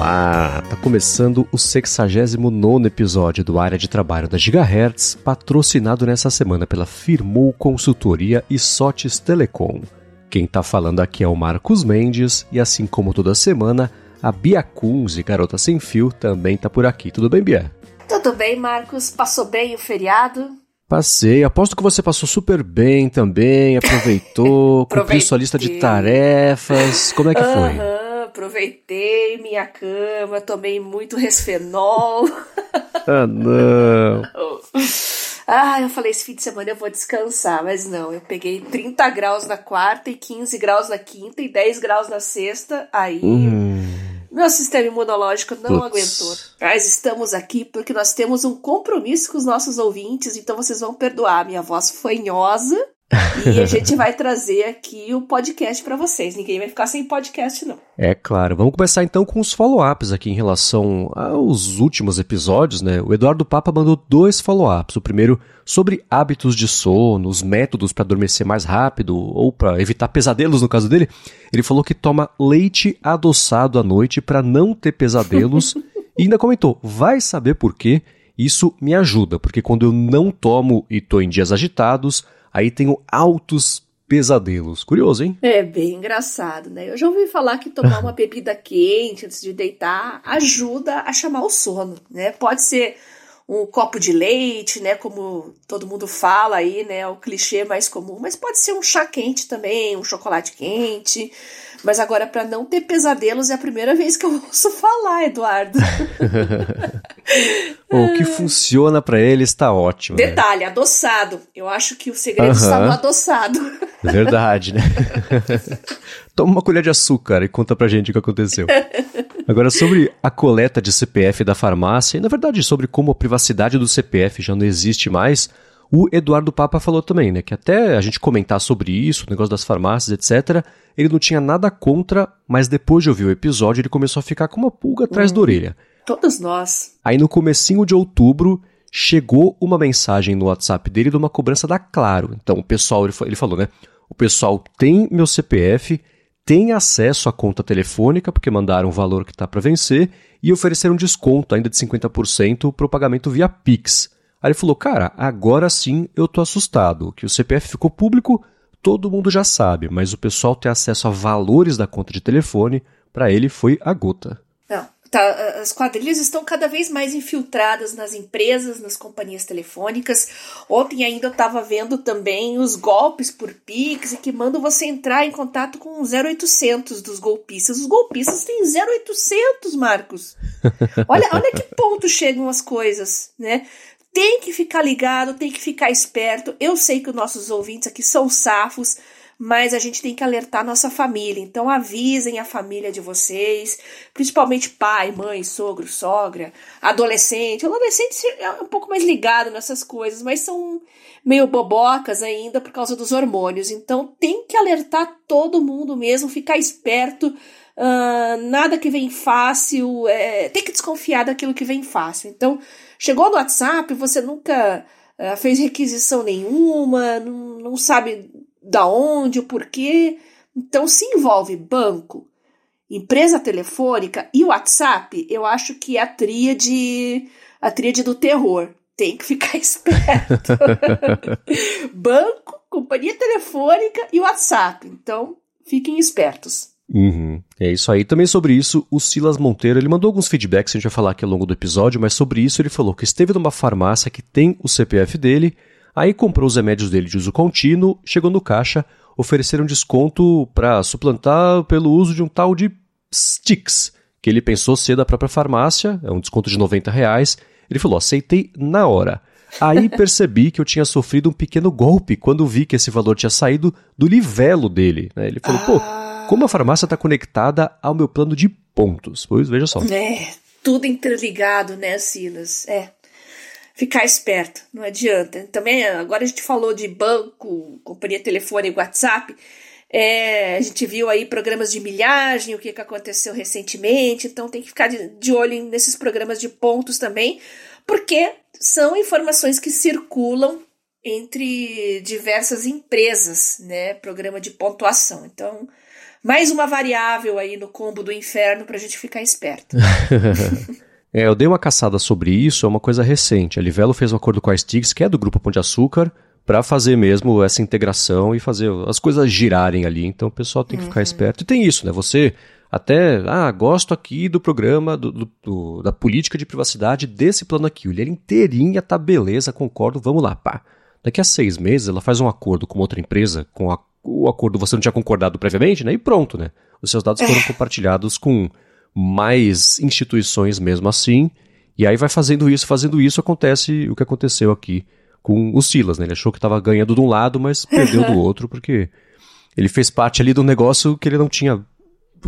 Olá, tá começando o 69 episódio do Área de Trabalho da Gigahertz, patrocinado nessa semana pela Firmou Consultoria e Sotes Telecom. Quem tá falando aqui é o Marcos Mendes e assim como toda semana, a Bia Kunze, garota sem fio, também tá por aqui. Tudo bem, Bia? Tudo bem, Marcos. Passou bem o feriado? Passei. Aposto que você passou super bem também, aproveitou, cumpriu sua lista de tarefas. Como é que foi? Aproveitei minha cama, tomei muito resfenol. ah, não. Ah, eu falei, esse fim de semana eu vou descansar, mas não, eu peguei 30 graus na quarta e 15 graus na quinta e 10 graus na sexta, aí hum. Meu sistema imunológico não aguentou. Mas estamos aqui porque nós temos um compromisso com os nossos ouvintes, então vocês vão perdoar minha voz fanhosa. E a gente vai trazer aqui o podcast para vocês. Ninguém vai ficar sem podcast, não. É claro. Vamos começar então com os follow-ups aqui em relação aos últimos episódios, né? O Eduardo Papa mandou dois follow-ups. O primeiro sobre hábitos de sono, os métodos para adormecer mais rápido ou para evitar pesadelos no caso dele. Ele falou que toma leite adoçado à noite para não ter pesadelos e ainda comentou: "Vai saber por quê? Isso me ajuda, porque quando eu não tomo e tô em dias agitados, aí tenho altos pesadelos. Curioso, hein? É bem engraçado, né? Eu já ouvi falar que tomar uma bebida quente antes de deitar ajuda a chamar o sono, né? Pode ser um copo de leite, né? Como todo mundo fala aí, né? O clichê mais comum, mas pode ser um chá quente também, um chocolate quente. Mas agora, para não ter pesadelos, é a primeira vez que eu ouço falar, Eduardo. o que funciona para ele está ótimo. Né? Detalhe, né? adoçado. Eu acho que o segredo está no adoçado. Verdade, né? Toma uma colher de açúcar e conta pra gente o que aconteceu. Agora, sobre a coleta de CPF da farmácia, e na verdade sobre como a privacidade do CPF já não existe mais, o Eduardo Papa falou também, né, que até a gente comentar sobre isso, o negócio das farmácias, etc., ele não tinha nada contra, mas depois de ouvir o episódio, ele começou a ficar com uma pulga atrás hum, da orelha. Todos nós. Aí no comecinho de outubro, chegou uma mensagem no WhatsApp dele de uma cobrança da Claro. Então o pessoal, ele falou, né, o pessoal tem meu CPF, tem acesso à conta telefônica, porque mandaram o valor que está para vencer, e ofereceram desconto ainda de 50% para o pagamento via Pix. Aí ele falou, cara, agora sim eu tô assustado, que o CPF ficou público, todo mundo já sabe, mas o pessoal ter acesso a valores da conta de telefone, para ele foi a gota. Não, tá, as quadrilhas estão cada vez mais infiltradas nas empresas, nas companhias telefônicas. Ontem ainda eu estava vendo também os golpes por Pix e que mandam você entrar em contato com o 0800 dos golpistas. Os golpistas têm 0800, Marcos. Olha, olha que ponto chegam as coisas, né? tem que ficar ligado, tem que ficar esperto. Eu sei que os nossos ouvintes aqui são safos, mas a gente tem que alertar nossa família. Então avisem a família de vocês, principalmente pai, mãe, sogro, sogra, adolescente. Adolescente é um pouco mais ligado nessas coisas, mas são meio bobocas ainda por causa dos hormônios. Então tem que alertar todo mundo mesmo, ficar esperto. Uh, nada que vem fácil, é, tem que desconfiar daquilo que vem fácil. Então, Chegou no WhatsApp, você nunca uh, fez requisição nenhuma, não, não sabe da onde, o porquê. Então, se envolve banco, empresa telefônica e WhatsApp, eu acho que é a tríade, a tríade do terror. Tem que ficar esperto. banco, companhia telefônica e WhatsApp. Então, fiquem espertos. Uhum. É isso aí. Também sobre isso, o Silas Monteiro, ele mandou alguns feedbacks, a gente vai falar aqui ao longo do episódio, mas sobre isso ele falou que esteve numa farmácia que tem o CPF dele, aí comprou os remédios dele de uso contínuo, chegou no caixa, ofereceram desconto para suplantar pelo uso de um tal de Sticks, que ele pensou ser da própria farmácia, é um desconto de 90 reais. Ele falou, aceitei na hora. Aí percebi que eu tinha sofrido um pequeno golpe quando vi que esse valor tinha saído do livelo dele. Né? Ele falou, ah. pô, como a farmácia está conectada ao meu plano de pontos? Pois veja só. É, tudo interligado, né, Silas? É. Ficar esperto, não adianta. Também, agora a gente falou de banco, companhia telefônica, WhatsApp. É, a gente viu aí programas de milhagem, o que, que aconteceu recentemente, então tem que ficar de, de olho nesses programas de pontos também, porque são informações que circulam entre diversas empresas, né? Programa de pontuação. Então, mais uma variável aí no combo do inferno para a gente ficar esperto. é, eu dei uma caçada sobre isso, é uma coisa recente. A Livelo fez um acordo com a Stiggs, que é do Grupo Pão de Açúcar, para fazer mesmo essa integração e fazer as coisas girarem ali. Então o pessoal tem que uhum. ficar esperto. E tem isso, né? Você até, ah, gosto aqui do programa, do, do, do, da política de privacidade desse plano aqui. O ele é inteirinha, tá beleza, concordo, vamos lá, pá. Daqui a seis meses ela faz um acordo com outra empresa, com a, o acordo você não tinha concordado previamente, né? E pronto, né? Os seus dados foram é. compartilhados com mais instituições mesmo assim. E aí vai fazendo isso, fazendo isso, acontece o que aconteceu aqui com o Silas, né? Ele achou que estava ganhando de um lado, mas perdeu do outro, porque ele fez parte ali do negócio que ele não tinha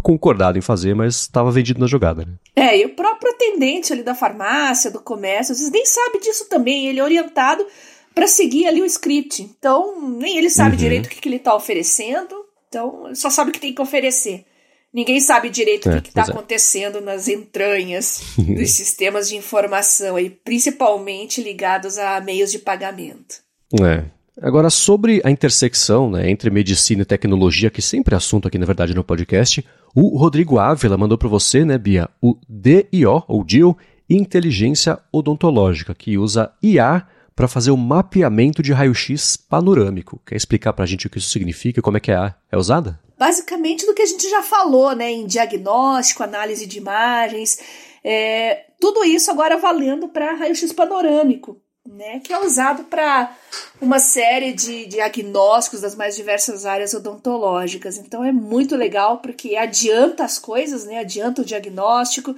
concordado em fazer, mas estava vendido na jogada. Né? É, e o próprio atendente ali da farmácia, do comércio, vocês nem sabe disso também. Ele é orientado para seguir ali o script. Então, nem ele sabe uhum. direito o que, que ele está oferecendo. Então, só sabe o que tem que oferecer. Ninguém sabe direito é, o que está é. acontecendo nas entranhas dos sistemas de informação, aí, principalmente ligados a meios de pagamento. É. Agora, sobre a intersecção né, entre medicina e tecnologia, que sempre é assunto aqui, na verdade, no podcast, o Rodrigo Ávila mandou para você, né, Bia, o DIO, ou DIO, Inteligência Odontológica, que usa IA para fazer o mapeamento de raio-x panorâmico. Quer explicar para a gente o que isso significa e como é que é, é usada? Basicamente do que a gente já falou, né, em diagnóstico, análise de imagens, é, tudo isso agora valendo para raio-x panorâmico, né, que é usado para uma série de diagnósticos das mais diversas áreas odontológicas. Então é muito legal porque adianta as coisas, né, adianta o diagnóstico,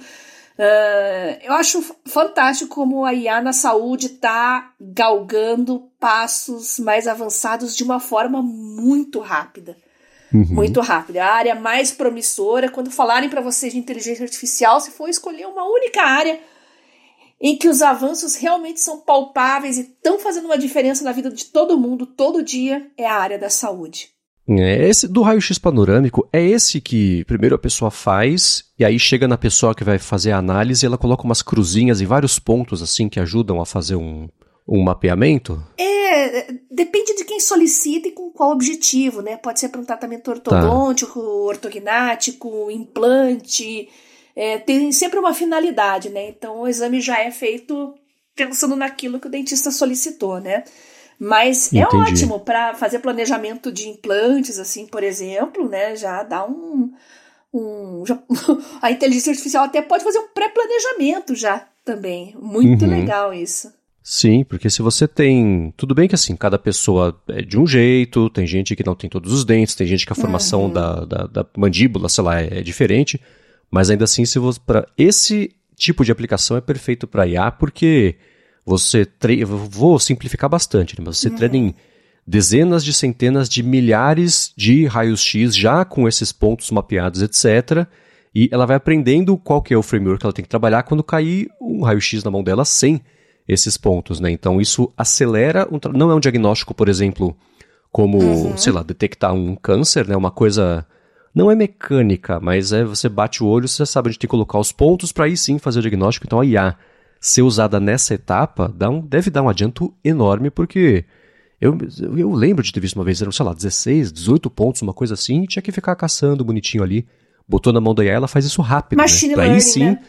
Uh, eu acho fantástico como a IA na saúde está galgando passos mais avançados de uma forma muito rápida. Uhum. Muito rápida. A área mais promissora, quando falarem para vocês de inteligência artificial, se for escolher uma única área em que os avanços realmente são palpáveis e estão fazendo uma diferença na vida de todo mundo, todo dia, é a área da saúde. É, esse do raio-x panorâmico é esse que primeiro a pessoa faz e aí chega na pessoa que vai fazer a análise e ela coloca umas cruzinhas em vários pontos assim que ajudam a fazer um, um mapeamento? É, depende de quem solicita e com qual objetivo, né? Pode ser para um tratamento ortodôntico, tá. ortognático, implante, é, tem sempre uma finalidade, né? Então o exame já é feito pensando naquilo que o dentista solicitou, né? Mas é Entendi. é ótimo para fazer planejamento de implantes, assim, por exemplo, né? Já dá um. um já, a inteligência artificial até pode fazer um pré-planejamento já também. Muito uhum. legal isso. Sim, porque se você tem. Tudo bem que assim, cada pessoa é de um jeito, tem gente que não tem todos os dentes, tem gente que a formação uhum. da, da, da, mandíbula, sei lá, é, é diferente. Mas ainda assim, se você. para esse tipo de aplicação é perfeito para IA, porque você treina, vou simplificar bastante, né? mas você uhum. treina em dezenas de centenas de milhares de raios-x já com esses pontos mapeados, etc. E ela vai aprendendo qual que é o framework que ela tem que trabalhar quando cair um raio-x na mão dela sem esses pontos, né? Então isso acelera, um não é um diagnóstico, por exemplo, como, uhum. sei lá, detectar um câncer, né? Uma coisa não é mecânica, mas é você bate o olho, você sabe onde tem que colocar os pontos para aí sim fazer o diagnóstico. Então a IA ser usada nessa etapa dá um, deve dar um adianto enorme, porque eu, eu lembro de ter visto uma vez, eram, sei lá, 16, 18 pontos, uma coisa assim, e tinha que ficar caçando bonitinho ali. Botou na mão da IA, ela faz isso rápido. Machine né? learning, aí sim. Né?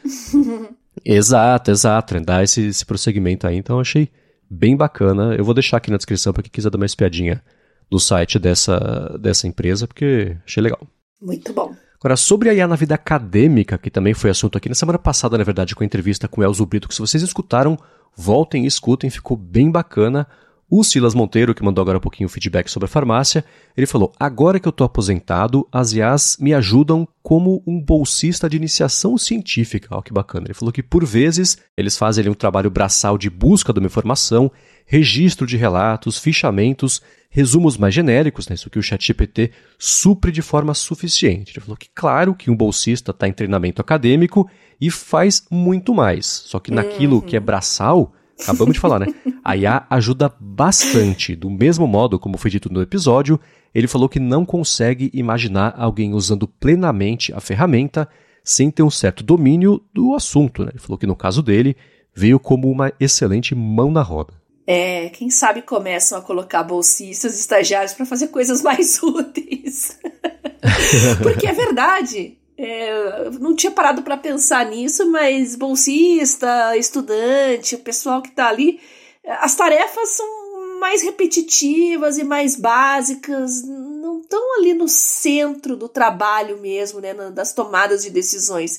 exato, exato. Dá esse, esse prosseguimento aí. Então achei bem bacana. Eu vou deixar aqui na descrição para quem quiser dar uma espiadinha do site dessa, dessa empresa, porque achei legal. Muito bom. Agora, sobre a IA na vida acadêmica, que também foi assunto aqui na semana passada, na verdade, com a entrevista com o Elzo Brito, que se vocês escutaram, voltem e escutem, ficou bem bacana. O Silas Monteiro, que mandou agora um pouquinho o feedback sobre a farmácia, ele falou: Agora que eu estou aposentado, as IAs me ajudam como um bolsista de iniciação científica. Olha que bacana. Ele falou que, por vezes, eles fazem ali, um trabalho braçal de busca de uma informação, registro de relatos, fichamentos, resumos mais genéricos, né, isso que o ChatGPT supre de forma suficiente. Ele falou que, claro, que um bolsista está em treinamento acadêmico e faz muito mais. Só que naquilo uhum. que é braçal Acabamos de falar, né? A IA ajuda bastante. Do mesmo modo, como foi dito no episódio, ele falou que não consegue imaginar alguém usando plenamente a ferramenta sem ter um certo domínio do assunto. Né? Ele falou que no caso dele, veio como uma excelente mão na roda. É, quem sabe começam a colocar bolsistas, estagiários para fazer coisas mais úteis. Porque é verdade. É, não tinha parado para pensar nisso, mas bolsista, estudante, o pessoal que está ali, as tarefas são mais repetitivas e mais básicas, não estão ali no centro do trabalho mesmo, né, das tomadas de decisões.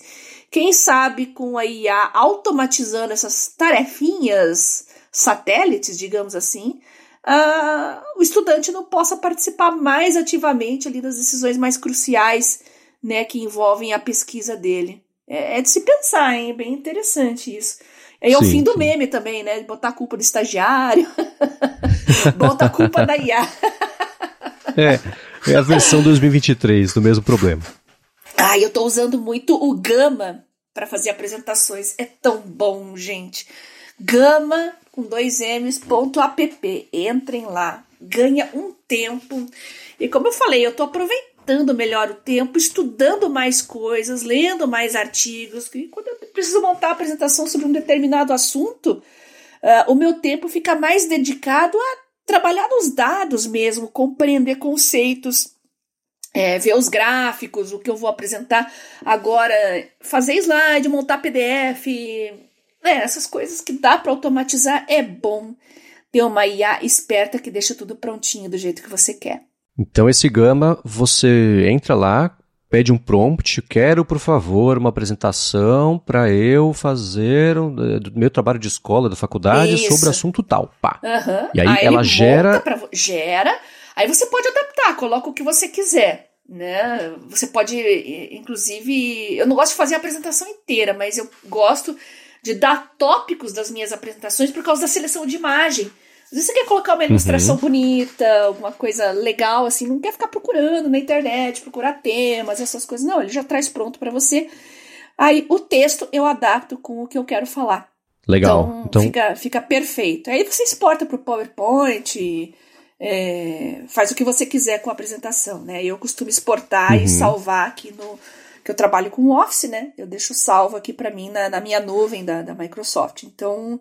Quem sabe com a IA automatizando essas tarefinhas satélites, digamos assim, uh, o estudante não possa participar mais ativamente ali das decisões mais cruciais né, que envolvem a pesquisa dele. É, é de se pensar, hein? É bem interessante isso. É o fim do sim. meme também, né? Botar a culpa do estagiário, bota a culpa da IA. é, é a versão 2023 do mesmo problema. Ah, eu tô usando muito o Gama para fazer apresentações. É tão bom, gente. Gama com dois M's, ponto app. Entrem lá. Ganha um tempo. E como eu falei, eu tô aproveitando aproveitando melhor o tempo, estudando mais coisas, lendo mais artigos. E quando eu preciso montar a apresentação sobre um determinado assunto, uh, o meu tempo fica mais dedicado a trabalhar nos dados mesmo, compreender conceitos. É, ver os gráficos, o que eu vou apresentar agora, fazer slide, montar PDF, é, essas coisas que dá para automatizar é bom ter uma IA esperta que deixa tudo prontinho do jeito que você quer. Então, esse Gama, você entra lá, pede um prompt, quero, por favor, uma apresentação para eu fazer um, eh, do meu trabalho de escola, da faculdade, Isso. sobre assunto tal. Pá. Uhum. E aí, aí ela gera. Pra... Gera. Aí você pode adaptar, coloca o que você quiser. Né? Você pode, inclusive. Eu não gosto de fazer a apresentação inteira, mas eu gosto de dar tópicos das minhas apresentações por causa da seleção de imagem. Às vezes você quer colocar uma ilustração uhum. bonita, alguma coisa legal, assim, não quer ficar procurando na internet, procurar temas, essas coisas. Não, ele já traz pronto para você. Aí o texto eu adapto com o que eu quero falar. Legal. Então, então... Fica, fica perfeito. Aí você exporta para o PowerPoint, é, faz o que você quiser com a apresentação, né? Eu costumo exportar uhum. e salvar aqui no. Que eu trabalho com o Office, né? Eu deixo salvo aqui para mim na, na, minha nuvem da, da Microsoft. Então,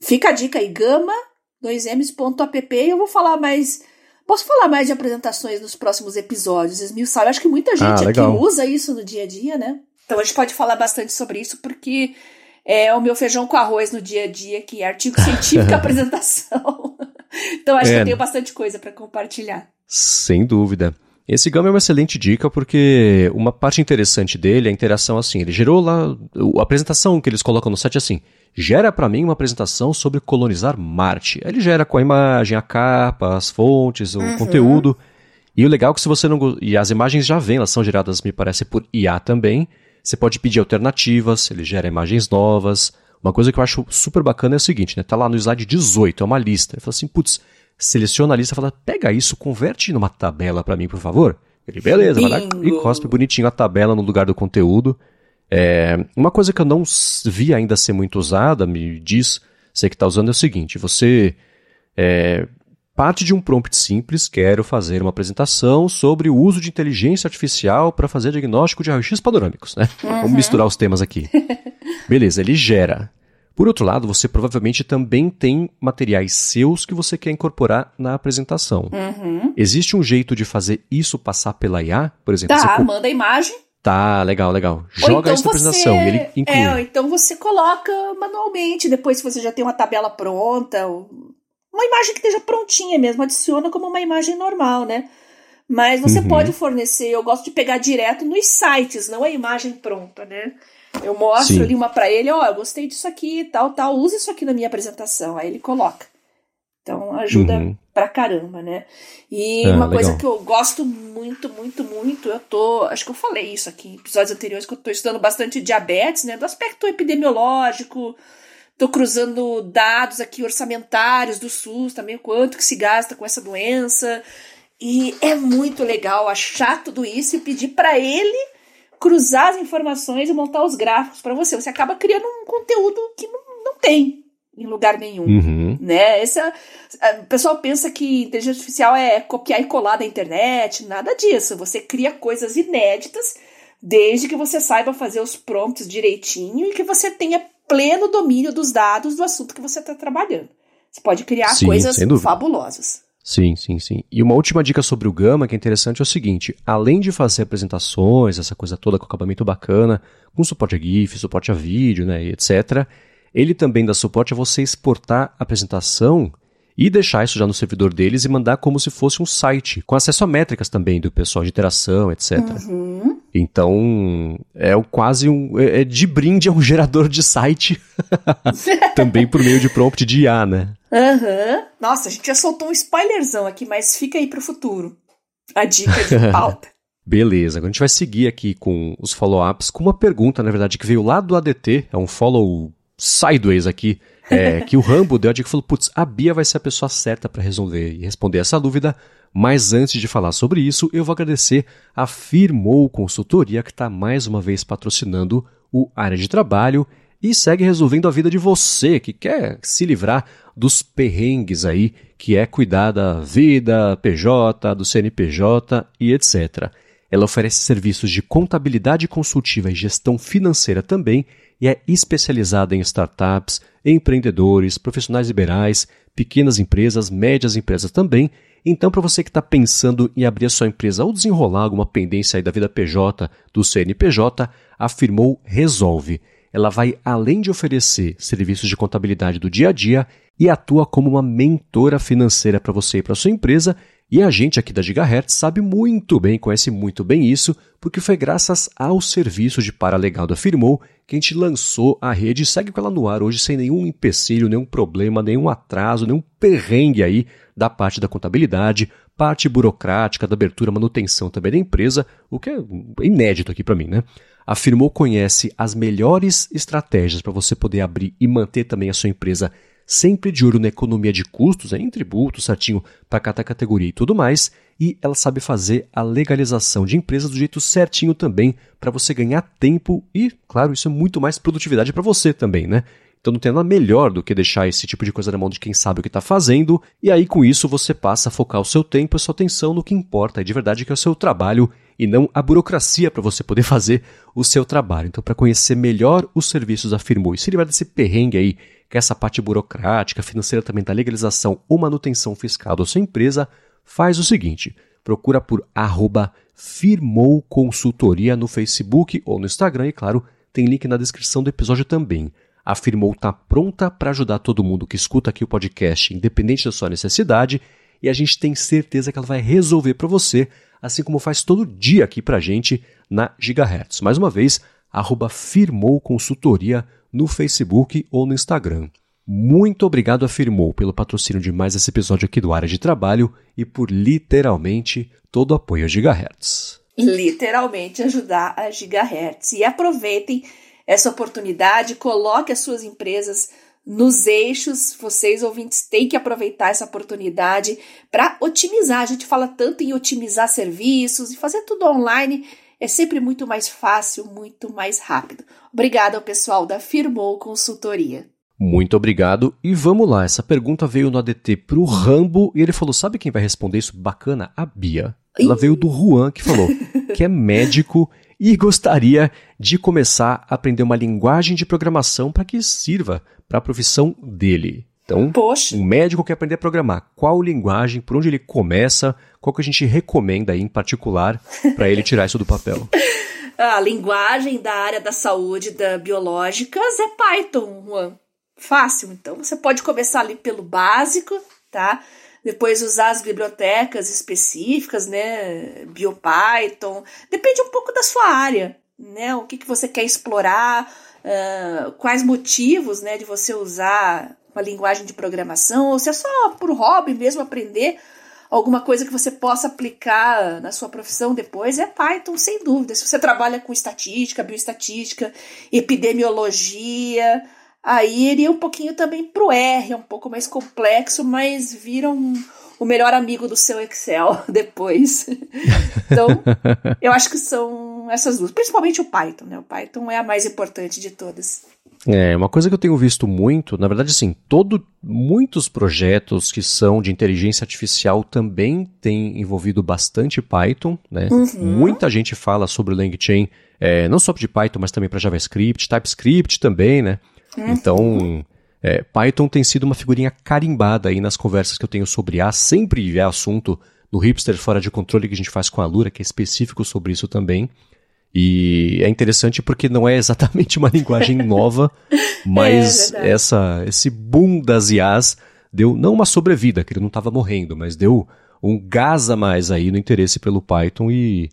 fica a dica aí, Gama 2ms.app e eu vou falar mais. Posso falar mais de apresentações nos próximos episódios, esmiuçar. Eu acho que muita ah, gente ah, aqui usa isso no dia a dia, né? Então a gente pode falar bastante sobre isso, porque é o meu feijão com arroz no dia a dia, que é artigo científico e apresentação. então acho é. que eu tenho bastante coisa para compartilhar. Sem dúvida. Esse Gama é uma excelente dica porque uma parte interessante dele é a interação assim. Ele gerou lá. A apresentação que eles colocam no site é assim: gera para mim uma apresentação sobre colonizar Marte. Ele gera com a imagem, a capa, as fontes, o uhum. conteúdo. E o legal é que se você não. E as imagens já vêm, elas são geradas, me parece, por IA também. Você pode pedir alternativas, ele gera imagens novas. Uma coisa que eu acho super bacana é o seguinte, né? Tá lá no slide 18, é uma lista. Ele fala assim, putz, seleciona a lista e fala, pega isso, converte numa tabela para mim, por favor. Ele, beleza, Bingo. vai lá e cospe bonitinho a tabela no lugar do conteúdo. É, uma coisa que eu não vi ainda ser muito usada, me diz, você que está usando, é o seguinte: você é, parte de um prompt simples, quero fazer uma apresentação sobre o uso de inteligência artificial para fazer diagnóstico de raio-x panorâmicos, né? Uhum. Vamos misturar os temas aqui. Beleza, ele gera. Por outro lado, você provavelmente também tem materiais seus que você quer incorporar na apresentação. Uhum. Existe um jeito de fazer isso passar pela IA? Por exemplo, tá, você manda a imagem, Tá, legal, legal. Joga então isso na apresentação e ele inclui. É, então você coloca manualmente, depois se você já tem uma tabela pronta, uma imagem que esteja prontinha mesmo, adiciona como uma imagem normal, né? Mas você uhum. pode fornecer, eu gosto de pegar direto nos sites, não a imagem pronta, né? Eu mostro Sim. ali uma para ele, ó, oh, eu gostei disso aqui, tal, tal, use isso aqui na minha apresentação. Aí ele coloca. Então ajuda uhum. pra caramba, né? E é, uma legal. coisa que eu gosto muito, muito, muito, eu tô. Acho que eu falei isso aqui em episódios anteriores, que eu tô estudando bastante diabetes, né? Do aspecto epidemiológico. Tô cruzando dados aqui orçamentários do SUS também, quanto que se gasta com essa doença. E é muito legal achar tudo isso e pedir para ele cruzar as informações e montar os gráficos para você. Você acaba criando um conteúdo que não, não tem, em lugar nenhum, uhum. né? Essa, o pessoal pensa que inteligência artificial é copiar e colar da internet, nada disso. Você cria coisas inéditas desde que você saiba fazer os prompts direitinho e que você tenha pleno domínio dos dados do assunto que você está trabalhando. Você pode criar Sim, coisas fabulosas. Sim, sim, sim. E uma última dica sobre o Gama que é interessante é o seguinte: além de fazer apresentações, essa coisa toda com acabamento bacana, com suporte a GIF, suporte a vídeo, né, etc., ele também dá suporte a você exportar a apresentação e deixar isso já no servidor deles e mandar como se fosse um site, com acesso a métricas também do pessoal de interação, etc. Uhum. Então, é quase um. É, é de brinde, é um gerador de site. também por meio de prompt de IA, né? Aham. Uhum. Nossa, a gente já soltou um spoilerzão aqui, mas fica aí pro futuro. A dica de pauta. Beleza, agora a gente vai seguir aqui com os follow-ups com uma pergunta, na verdade, que veio lá do ADT, é um follow sideways aqui, é, que o Rambo deu a dica e falou: putz, a Bia vai ser a pessoa certa para resolver e responder essa dúvida. Mas antes de falar sobre isso, eu vou agradecer a Firmou Consultoria, que está mais uma vez patrocinando o Área de Trabalho e segue resolvendo a vida de você que quer se livrar dos perrengues aí, que é cuidar da vida, PJ, do CNPJ e etc. Ela oferece serviços de contabilidade consultiva e gestão financeira também e é especializada em startups, empreendedores, profissionais liberais, pequenas empresas, médias empresas também. Então, para você que está pensando em abrir a sua empresa ou desenrolar alguma pendência aí da vida PJ, do CNPJ, afirmou Resolve. Ela vai além de oferecer serviços de contabilidade do dia a dia e atua como uma mentora financeira para você e para sua empresa e a gente aqui da Gigahertz sabe muito bem, conhece muito bem isso, porque foi graças ao serviço de paralegal da Firmou que a gente lançou a rede e segue com ela no ar hoje sem nenhum empecilho, nenhum problema, nenhum atraso, nenhum perrengue aí da parte da contabilidade, parte burocrática, da abertura, manutenção também da empresa, o que é inédito aqui para mim, né? A Firmou conhece as melhores estratégias para você poder abrir e manter também a sua empresa sempre de olho na economia de custos, em tributos, certinho para cada categoria e tudo mais, e ela sabe fazer a legalização de empresas do jeito certinho também, para você ganhar tempo e, claro, isso é muito mais produtividade para você também, né? Então não tem nada melhor do que deixar esse tipo de coisa na mão de quem sabe o que está fazendo, e aí com isso você passa a focar o seu tempo e sua atenção no que importa, e de verdade que é o seu trabalho e não a burocracia para você poder fazer o seu trabalho. Então, para conhecer melhor os serviços da e se livrar desse perrengue aí que essa parte burocrática, financeira também da legalização ou manutenção fiscal da sua empresa, faz o seguinte: procura por arroba Firmou Consultoria no Facebook ou no Instagram e, claro, tem link na descrição do episódio também. A Firmou está pronta para ajudar todo mundo que escuta aqui o podcast, independente da sua necessidade, e a gente tem certeza que ela vai resolver para você, assim como faz todo dia aqui para a gente na Gigahertz. Mais uma vez, arroba Firmou Consultoria no Facebook ou no Instagram. Muito obrigado, afirmou, pelo patrocínio de mais esse episódio aqui do Área de Trabalho e por literalmente todo o apoio a Gigahertz. Literalmente ajudar a Gigahertz. E aproveitem essa oportunidade, coloque as suas empresas nos eixos. Vocês, ouvintes, têm que aproveitar essa oportunidade para otimizar. A gente fala tanto em otimizar serviços e fazer tudo online é sempre muito mais fácil, muito mais rápido. Obrigada ao pessoal da Firmou Consultoria. Muito obrigado. E vamos lá, essa pergunta veio no ADT pro Rambo e ele falou: sabe quem vai responder isso? Bacana? A Bia. Ela Ih. veio do Juan, que falou que é médico e gostaria de começar a aprender uma linguagem de programação para que sirva para a profissão dele. Então, Poxa. um médico quer aprender a programar. Qual linguagem, por onde ele começa, qual que a gente recomenda aí em particular para ele tirar isso do papel? A linguagem da área da saúde, da biológicas, é Python, Juan. Fácil, então você pode começar ali pelo básico, tá? Depois usar as bibliotecas específicas, né? BioPython. Depende um pouco da sua área, né? O que, que você quer explorar, uh, quais motivos, né, de você usar uma linguagem de programação, ou se é só por hobby mesmo aprender alguma coisa que você possa aplicar na sua profissão depois, é Python, sem dúvida. Se você trabalha com estatística, bioestatística, epidemiologia, aí iria um pouquinho também pro R, é um pouco mais complexo, mas vira um, o melhor amigo do seu Excel depois. então, eu acho que são essas duas, principalmente o Python, né? O Python é a mais importante de todas. É, uma coisa que eu tenho visto muito, na verdade, assim, todo, muitos projetos que são de inteligência artificial também têm envolvido bastante Python, né? Uhum. Muita gente fala sobre o LangChain, é, não só de Python, mas também para JavaScript, TypeScript também, né? Uhum. Então, É, Python tem sido uma figurinha carimbada aí nas conversas que eu tenho sobre A, sempre é assunto no Hipster Fora de Controle que a gente faz com a Lura, que é específico sobre isso também. E é interessante porque não é exatamente uma linguagem nova, mas é essa, esse boom das IAs deu não uma sobrevida, que ele não estava morrendo, mas deu um gás a mais aí no interesse pelo Python e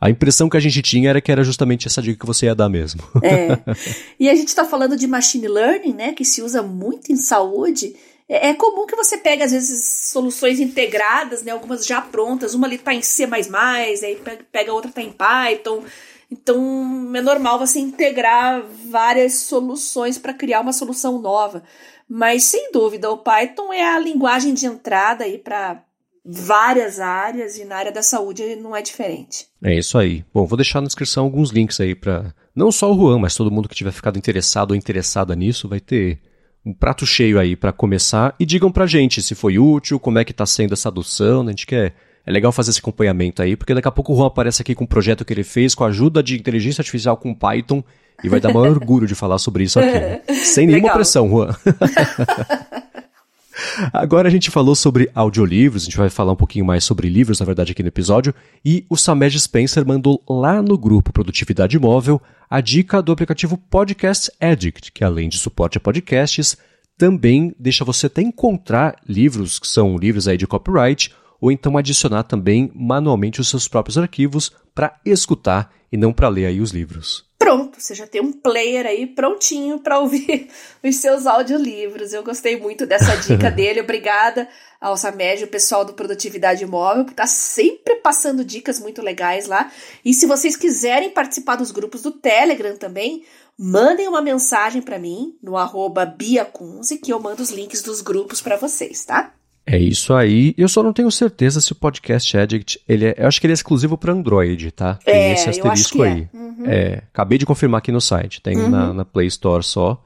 a impressão que a gente tinha era que era justamente essa dica que você ia dar mesmo. É. E a gente está falando de machine learning, né, que se usa muito em saúde. É, é comum que você pegue, às vezes, soluções integradas, né, algumas já prontas, uma ali está em C++, aí pega outra está em Python. Então, é normal você integrar várias soluções para criar uma solução nova. Mas, sem dúvida, o Python é a linguagem de entrada aí para várias áreas e na área da saúde não é diferente. É isso aí. Bom, vou deixar na descrição alguns links aí para não só o Juan, mas todo mundo que tiver ficado interessado ou interessada nisso vai ter um prato cheio aí para começar e digam pra gente se foi útil, como é que tá sendo essa adoção, né? a gente quer é legal fazer esse acompanhamento aí, porque daqui a pouco o Juan aparece aqui com um projeto que ele fez com a ajuda de inteligência artificial com Python e vai dar maior orgulho de falar sobre isso aqui. Né? Sem nenhuma legal. pressão, Juan. Agora a gente falou sobre audiolivros, a gente vai falar um pouquinho mais sobre livros, na verdade, aqui no episódio, e o Samed Spencer mandou lá no grupo Produtividade Móvel a dica do aplicativo Podcast Addict, que além de suporte a podcasts, também deixa você até encontrar livros que são livros aí de copyright, ou então adicionar também manualmente os seus próprios arquivos para escutar e não para ler aí os livros pronto, você já tem um player aí prontinho para ouvir os seus audiolivros. Eu gostei muito dessa dica dele, obrigada ao Samed, o pessoal do Produtividade Móvel, que está sempre passando dicas muito legais lá. E se vocês quiserem participar dos grupos do Telegram também, mandem uma mensagem para mim no arroba biacunze, que eu mando os links dos grupos para vocês, tá? É isso aí. Eu só não tenho certeza se o Podcast Addict, ele é, eu acho que ele é exclusivo para Android, tá? Tem é, esse asterisco aí. É. Uhum. é. acabei de confirmar aqui no site, tem uhum. na, na, Play Store só.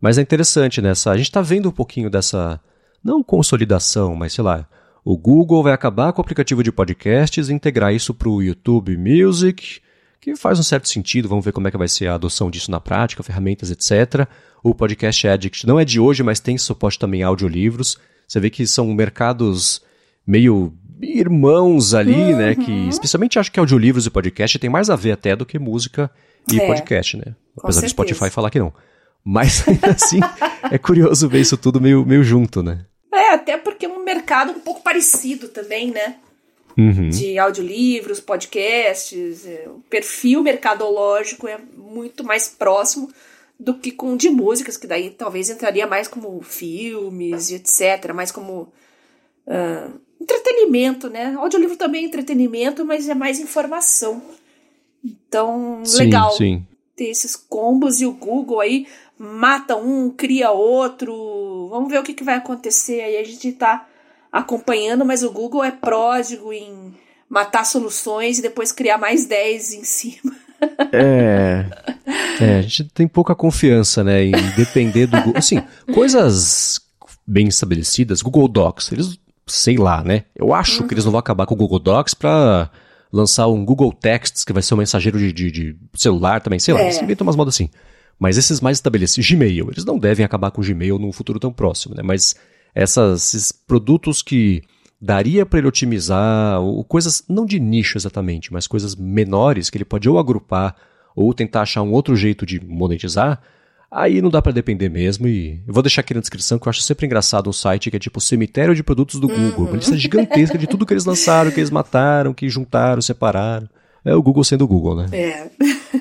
Mas é interessante nessa, a gente tá vendo um pouquinho dessa não consolidação, mas sei lá, o Google vai acabar com o aplicativo de podcasts e integrar isso para o YouTube Music, que faz um certo sentido, vamos ver como é que vai ser a adoção disso na prática, ferramentas, etc. O Podcast Addict não é de hoje, mas tem suporte também a audiolivros. Você vê que são mercados meio irmãos ali, uhum. né? Que uhum. especialmente acho que audiolivros e podcast tem mais a ver até do que música e é, podcast, né? Apesar do Spotify falar que não. Mas ainda assim, é curioso ver isso tudo meio, meio junto, né? É, até porque é um mercado um pouco parecido também, né? Uhum. De audiolivros, podcasts, é, o perfil mercadológico é muito mais próximo do que com de músicas, que daí talvez entraria mais como filmes e etc., mais como uh, entretenimento, né? Audiolivro também é entretenimento, mas é mais informação. Então, sim, legal sim. ter esses combos e o Google aí mata um, cria outro. Vamos ver o que, que vai acontecer aí. A gente tá acompanhando, mas o Google é pródigo em matar soluções e depois criar mais 10 em cima. É, é, a gente tem pouca confiança, né, em depender do Google. Assim, coisas bem estabelecidas, Google Docs, eles, sei lá, né? Eu acho uhum. que eles não vão acabar com o Google Docs para lançar um Google Texts, que vai ser um mensageiro de, de, de celular também, sei lá, é. eles inventam umas modas assim. Mas esses mais estabelecidos, Gmail, eles não devem acabar com o Gmail num futuro tão próximo, né? Mas essas, esses produtos que daria para ele otimizar, ou coisas não de nicho exatamente, mas coisas menores que ele pode ou agrupar ou tentar achar um outro jeito de monetizar, aí não dá para depender mesmo. E eu vou deixar aqui na descrição que eu acho sempre engraçado um site que é tipo cemitério de produtos do uhum. Google, uma lista gigantesca de tudo que eles lançaram, que eles mataram, que juntaram, separaram. É o Google sendo o Google, né? É.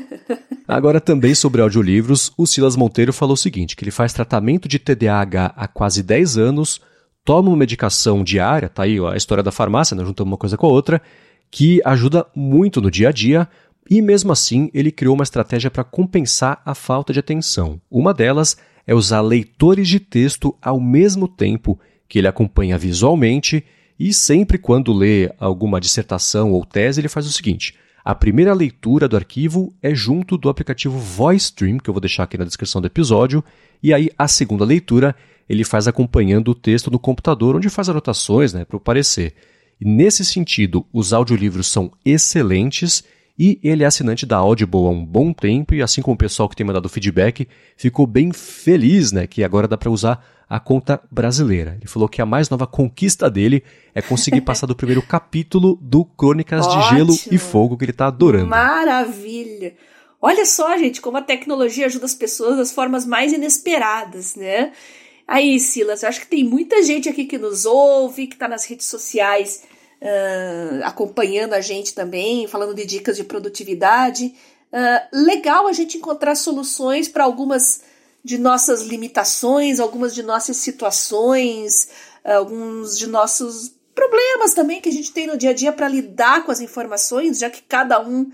Agora, também sobre audiolivros, o Silas Monteiro falou o seguinte: que ele faz tratamento de TDAH há quase 10 anos toma uma medicação diária, tá aí a história da farmácia, né, juntando uma coisa com a outra, que ajuda muito no dia a dia, e mesmo assim ele criou uma estratégia para compensar a falta de atenção. Uma delas é usar leitores de texto ao mesmo tempo que ele acompanha visualmente, e sempre quando lê alguma dissertação ou tese, ele faz o seguinte: a primeira leitura do arquivo é junto do aplicativo VoiceStream, que eu vou deixar aqui na descrição do episódio, e aí a segunda leitura ele faz acompanhando o texto no computador, onde faz anotações né, para o parecer. E nesse sentido, os audiolivros são excelentes e ele é assinante da Audible há um bom tempo e assim como o pessoal que tem mandado feedback, ficou bem feliz, né, que agora dá para usar a conta brasileira. Ele falou que a mais nova conquista dele é conseguir passar do primeiro capítulo do Crônicas de Gelo e Fogo que ele tá adorando. Maravilha. Olha só, gente, como a tecnologia ajuda as pessoas das formas mais inesperadas, né? Aí, Silas, eu acho que tem muita gente aqui que nos ouve, que está nas redes sociais uh, acompanhando a gente também, falando de dicas de produtividade. Uh, legal a gente encontrar soluções para algumas de nossas limitações, algumas de nossas situações, alguns de nossos problemas também que a gente tem no dia a dia para lidar com as informações, já que cada um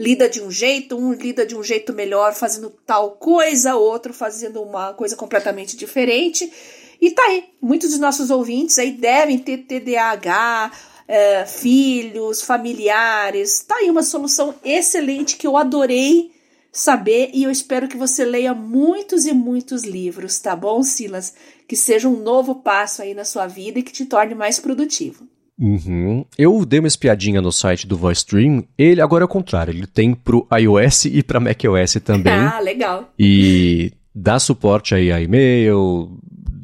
lida de um jeito, um lida de um jeito melhor fazendo tal coisa, outro fazendo uma coisa completamente diferente. E tá aí, muitos dos nossos ouvintes aí devem ter TDAH, é, filhos, familiares. Tá aí uma solução excelente que eu adorei saber e eu espero que você leia muitos e muitos livros, tá bom, Silas? Que seja um novo passo aí na sua vida e que te torne mais produtivo. Uhum. Eu dei uma espiadinha no site do VoiceStream. Ele agora é o contrário. Ele tem pro iOS e para macOS também. ah, legal. E dá suporte aí a e-mail,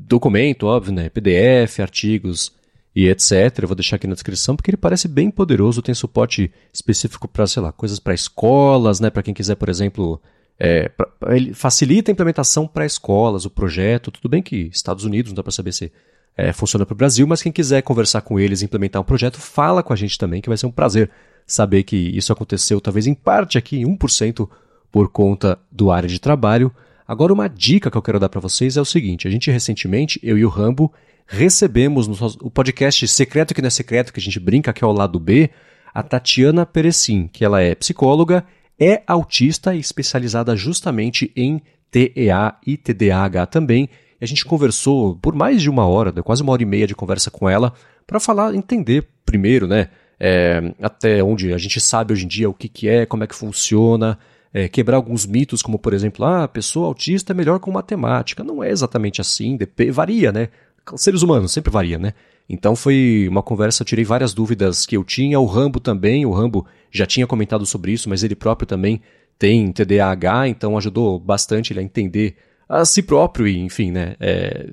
documento, óbvio, né? PDF, artigos e etc. Eu vou deixar aqui na descrição porque ele parece bem poderoso. Tem suporte específico para, sei lá, coisas para escolas, né? Para quem quiser, por exemplo, é, pra, ele facilita a implementação para escolas, o projeto. Tudo bem que Estados Unidos não dá para saber se é, funciona para o Brasil, mas quem quiser conversar com eles, implementar um projeto, fala com a gente também, que vai ser um prazer saber que isso aconteceu, talvez em parte aqui, 1% por conta do área de trabalho. Agora, uma dica que eu quero dar para vocês é o seguinte: a gente recentemente, eu e o Rambo, recebemos no o podcast Secreto que não é secreto, que a gente brinca, que é o lado B, a Tatiana Perecim, que ela é psicóloga, é autista e especializada justamente em TEA e TDAH também, e a gente conversou por mais de uma hora, quase uma hora e meia de conversa com ela, para falar, entender primeiro, né? É, até onde a gente sabe hoje em dia o que, que é, como é que funciona, é, quebrar alguns mitos, como por exemplo, ah, a pessoa autista é melhor com matemática. Não é exatamente assim, varia, né? Seres humanos sempre varia, né? Então foi uma conversa, eu tirei várias dúvidas que eu tinha, o Rambo também, o Rambo já tinha comentado sobre isso, mas ele próprio também tem TDAH, então ajudou bastante ele a entender a si próprio e, enfim, né, é,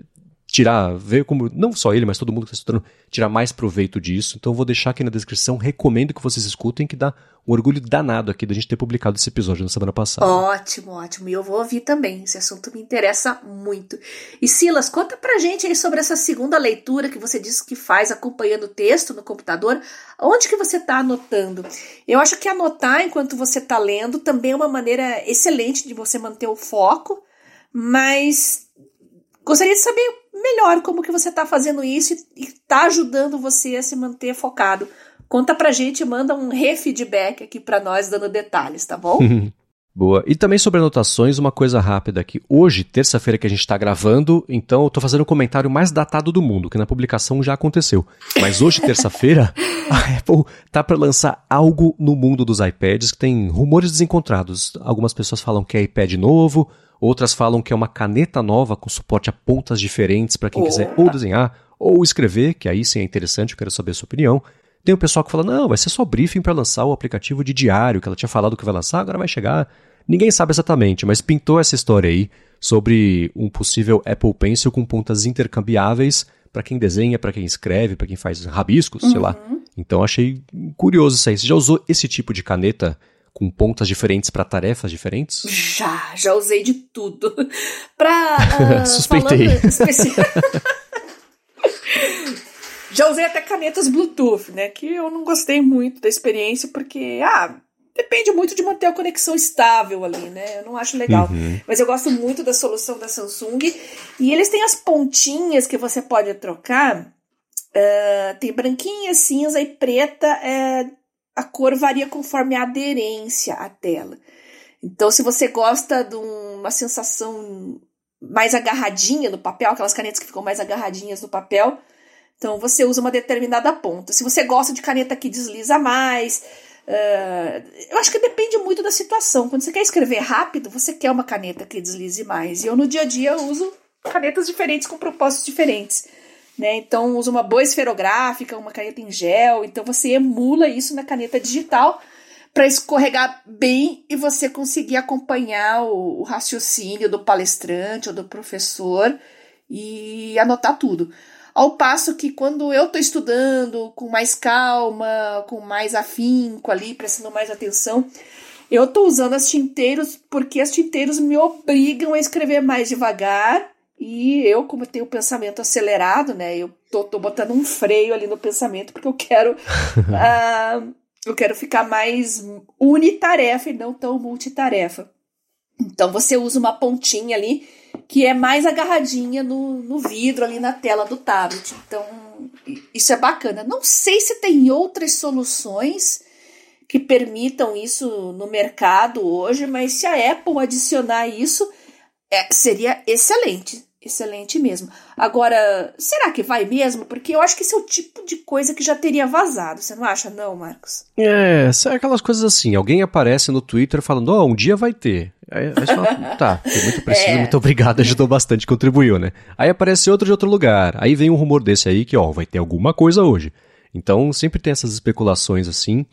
tirar, ver como, não só ele, mas todo mundo que está estudando, tirar mais proveito disso. Então vou deixar aqui na descrição, recomendo que vocês escutem, que dá um orgulho danado aqui da gente ter publicado esse episódio na semana passada. Ótimo, ótimo. E eu vou ouvir também. Esse assunto me interessa muito. E Silas, conta pra gente aí sobre essa segunda leitura que você disse que faz acompanhando o texto no computador. Onde que você está anotando? Eu acho que anotar enquanto você está lendo também é uma maneira excelente de você manter o foco mas gostaria de saber melhor como que você está fazendo isso e está ajudando você a se manter focado. Conta pra gente, manda um refeedback aqui para nós dando detalhes, tá bom? Boa. E também sobre anotações, uma coisa rápida aqui. Hoje, terça-feira que a gente está gravando, então eu estou fazendo o comentário mais datado do mundo, que na publicação já aconteceu. Mas hoje, terça-feira, a Apple tá para lançar algo no mundo dos iPads que tem rumores desencontrados. Algumas pessoas falam que é iPad novo, Outras falam que é uma caneta nova com suporte a pontas diferentes para quem Opa. quiser ou desenhar ou escrever, que aí sim é interessante, eu quero saber a sua opinião. Tem o pessoal que fala: não, vai ser só briefing para lançar o aplicativo de diário, que ela tinha falado que vai lançar, agora vai chegar. Ninguém sabe exatamente, mas pintou essa história aí sobre um possível Apple Pencil com pontas intercambiáveis para quem desenha, para quem escreve, para quem faz rabiscos, uhum. sei lá. Uhum. Então achei curioso isso aí. Você já usou esse tipo de caneta com pontas diferentes para tarefas diferentes? Já, já usei de tudo. Pra. Uh, Suspeitei. já usei até canetas Bluetooth, né? Que eu não gostei muito da experiência, porque, ah, depende muito de manter a conexão estável ali, né? Eu não acho legal. Uhum. Mas eu gosto muito da solução da Samsung. E eles têm as pontinhas que você pode trocar. Uh, tem branquinha, cinza e preta. É, a cor varia conforme a aderência à tela. Então, se você gosta de uma sensação mais agarradinha no papel, aquelas canetas que ficam mais agarradinhas no papel, então você usa uma determinada ponta. Se você gosta de caneta que desliza mais, uh, eu acho que depende muito da situação. Quando você quer escrever rápido, você quer uma caneta que deslize mais. E eu no dia a dia uso canetas diferentes com propósitos diferentes. Né? Então usa uma boa esferográfica, uma caneta em gel, então você emula isso na caneta digital para escorregar bem e você conseguir acompanhar o, o, raciocínio do palestrante ou do professor e anotar tudo. Ao passo que quando eu estou estudando com mais calma, com mais afinco ali, prestando mais atenção, eu estou usando as tinteiros porque as tinteiros me obrigam a escrever mais devagar e eu, como tenho o pensamento acelerado, né, eu tô, tô botando um freio ali no pensamento porque eu quero uh, eu quero ficar mais unitarefa e não tão multitarefa. Então você usa uma pontinha ali que é mais agarradinha no, no vidro ali na tela do tablet. Então isso é bacana. Não sei se tem outras soluções que permitam isso no mercado hoje, mas se a Apple adicionar isso, é, seria excelente. Excelente mesmo. Agora, será que vai mesmo? Porque eu acho que esse é o tipo de coisa que já teria vazado. Você não acha, não, Marcos? É, é aquelas coisas assim. Alguém aparece no Twitter falando, ó, oh, um dia vai ter. Aí, aí fala, tá, muito preciso, é. muito obrigado, ajudou bastante, contribuiu, né? Aí aparece outro de outro lugar. Aí vem um rumor desse aí que, ó, vai ter alguma coisa hoje. Então, sempre tem essas especulações assim.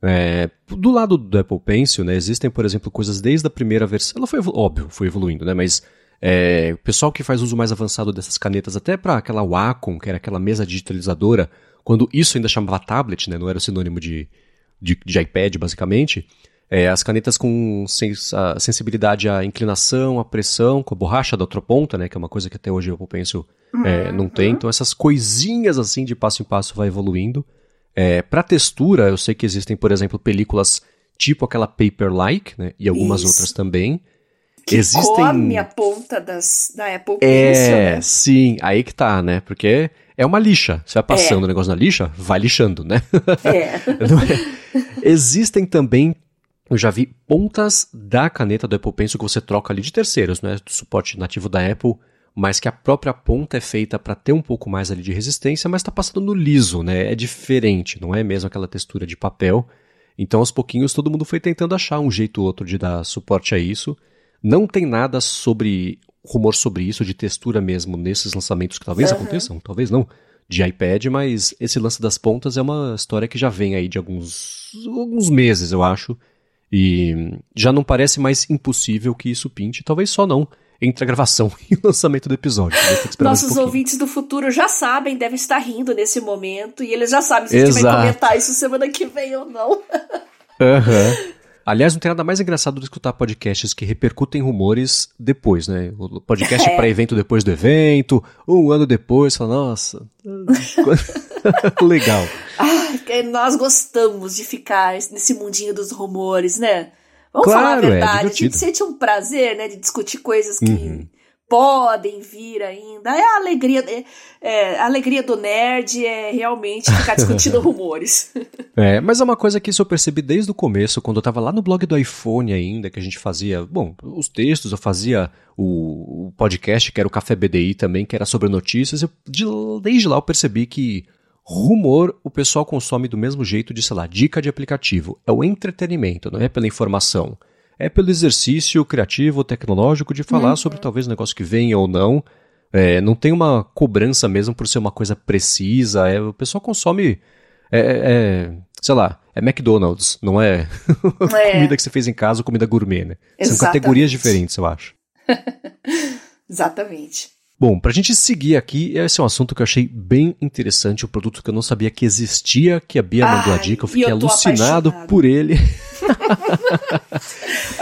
É, do lado do Apple Pencil, né, existem, por exemplo, coisas desde a primeira versão. Ela foi, óbvio, foi evoluindo, né, mas é, o pessoal que faz uso mais avançado dessas canetas, até para aquela Wacom, que era aquela mesa digitalizadora, quando isso ainda chamava tablet, né, não era sinônimo de, de, de iPad, basicamente, é, as canetas com sens a sensibilidade à inclinação, à pressão, com a borracha da outra ponta, né, que é uma coisa que até hoje eu penso é, não tem. Então essas coisinhas assim de passo em passo vai evoluindo. É, para textura, eu sei que existem, por exemplo, películas tipo aquela Paper-like, né, e algumas Isso. outras também. Que Existem... come a ponta das, da Apple Pencil. É, né? sim, aí que tá, né? Porque é uma lixa. Você vai passando é. o negócio na lixa, vai lixando, né? É. é. Existem também, eu já vi pontas da caneta do Apple Pencil que você troca ali de terceiros, né? Do suporte nativo da Apple, mas que a própria ponta é feita para ter um pouco mais ali de resistência, mas está passando no liso, né? É diferente, não é mesmo aquela textura de papel. Então, aos pouquinhos, todo mundo foi tentando achar um jeito ou outro de dar suporte a isso. Não tem nada sobre rumor sobre isso, de textura mesmo, nesses lançamentos que talvez uhum. aconteçam, talvez não, de iPad, mas esse lance das pontas é uma história que já vem aí de alguns, alguns meses, eu acho. E já não parece mais impossível que isso pinte, talvez só não entre a gravação e o lançamento do episódio. Nossos um ouvintes do futuro já sabem, devem estar rindo nesse momento, e eles já sabem se a gente vai comentar isso semana que vem ou não. Aham. Uhum. Aliás, não tem nada mais engraçado do que escutar podcasts que repercutem rumores depois, né? O podcast é. pré-evento depois do evento, um ano depois, fala, nossa, legal. Ah, nós gostamos de ficar nesse mundinho dos rumores, né? Vamos claro, falar a é verdade. É a gente sente um prazer, né, de discutir coisas que uhum podem vir ainda. É a alegria, é, é, a alegria do nerd é realmente ficar discutindo rumores. É, mas é uma coisa que isso eu percebi desde o começo, quando eu estava lá no blog do iPhone ainda, que a gente fazia, bom, os textos, eu fazia o, o podcast, que era o Café BDI também, que era sobre notícias. Eu, de, desde lá eu percebi que rumor o pessoal consome do mesmo jeito de, sei lá, dica de aplicativo. É o entretenimento, não é pela informação é pelo exercício criativo, tecnológico de falar uhum. sobre talvez um negócio que venha ou não. É, não tem uma cobrança mesmo por ser uma coisa precisa. É, o pessoal consome. É, é, é sei lá, é McDonald's, não é, é, comida que você fez em casa ou comida gourmet, né? Exatamente. São categorias diferentes, eu acho. Exatamente. Bom, para a gente seguir aqui, esse é um assunto que eu achei bem interessante, um produto que eu não sabia que existia, que a Bia mandou a dica, eu fiquei eu alucinado apaixonado. por ele.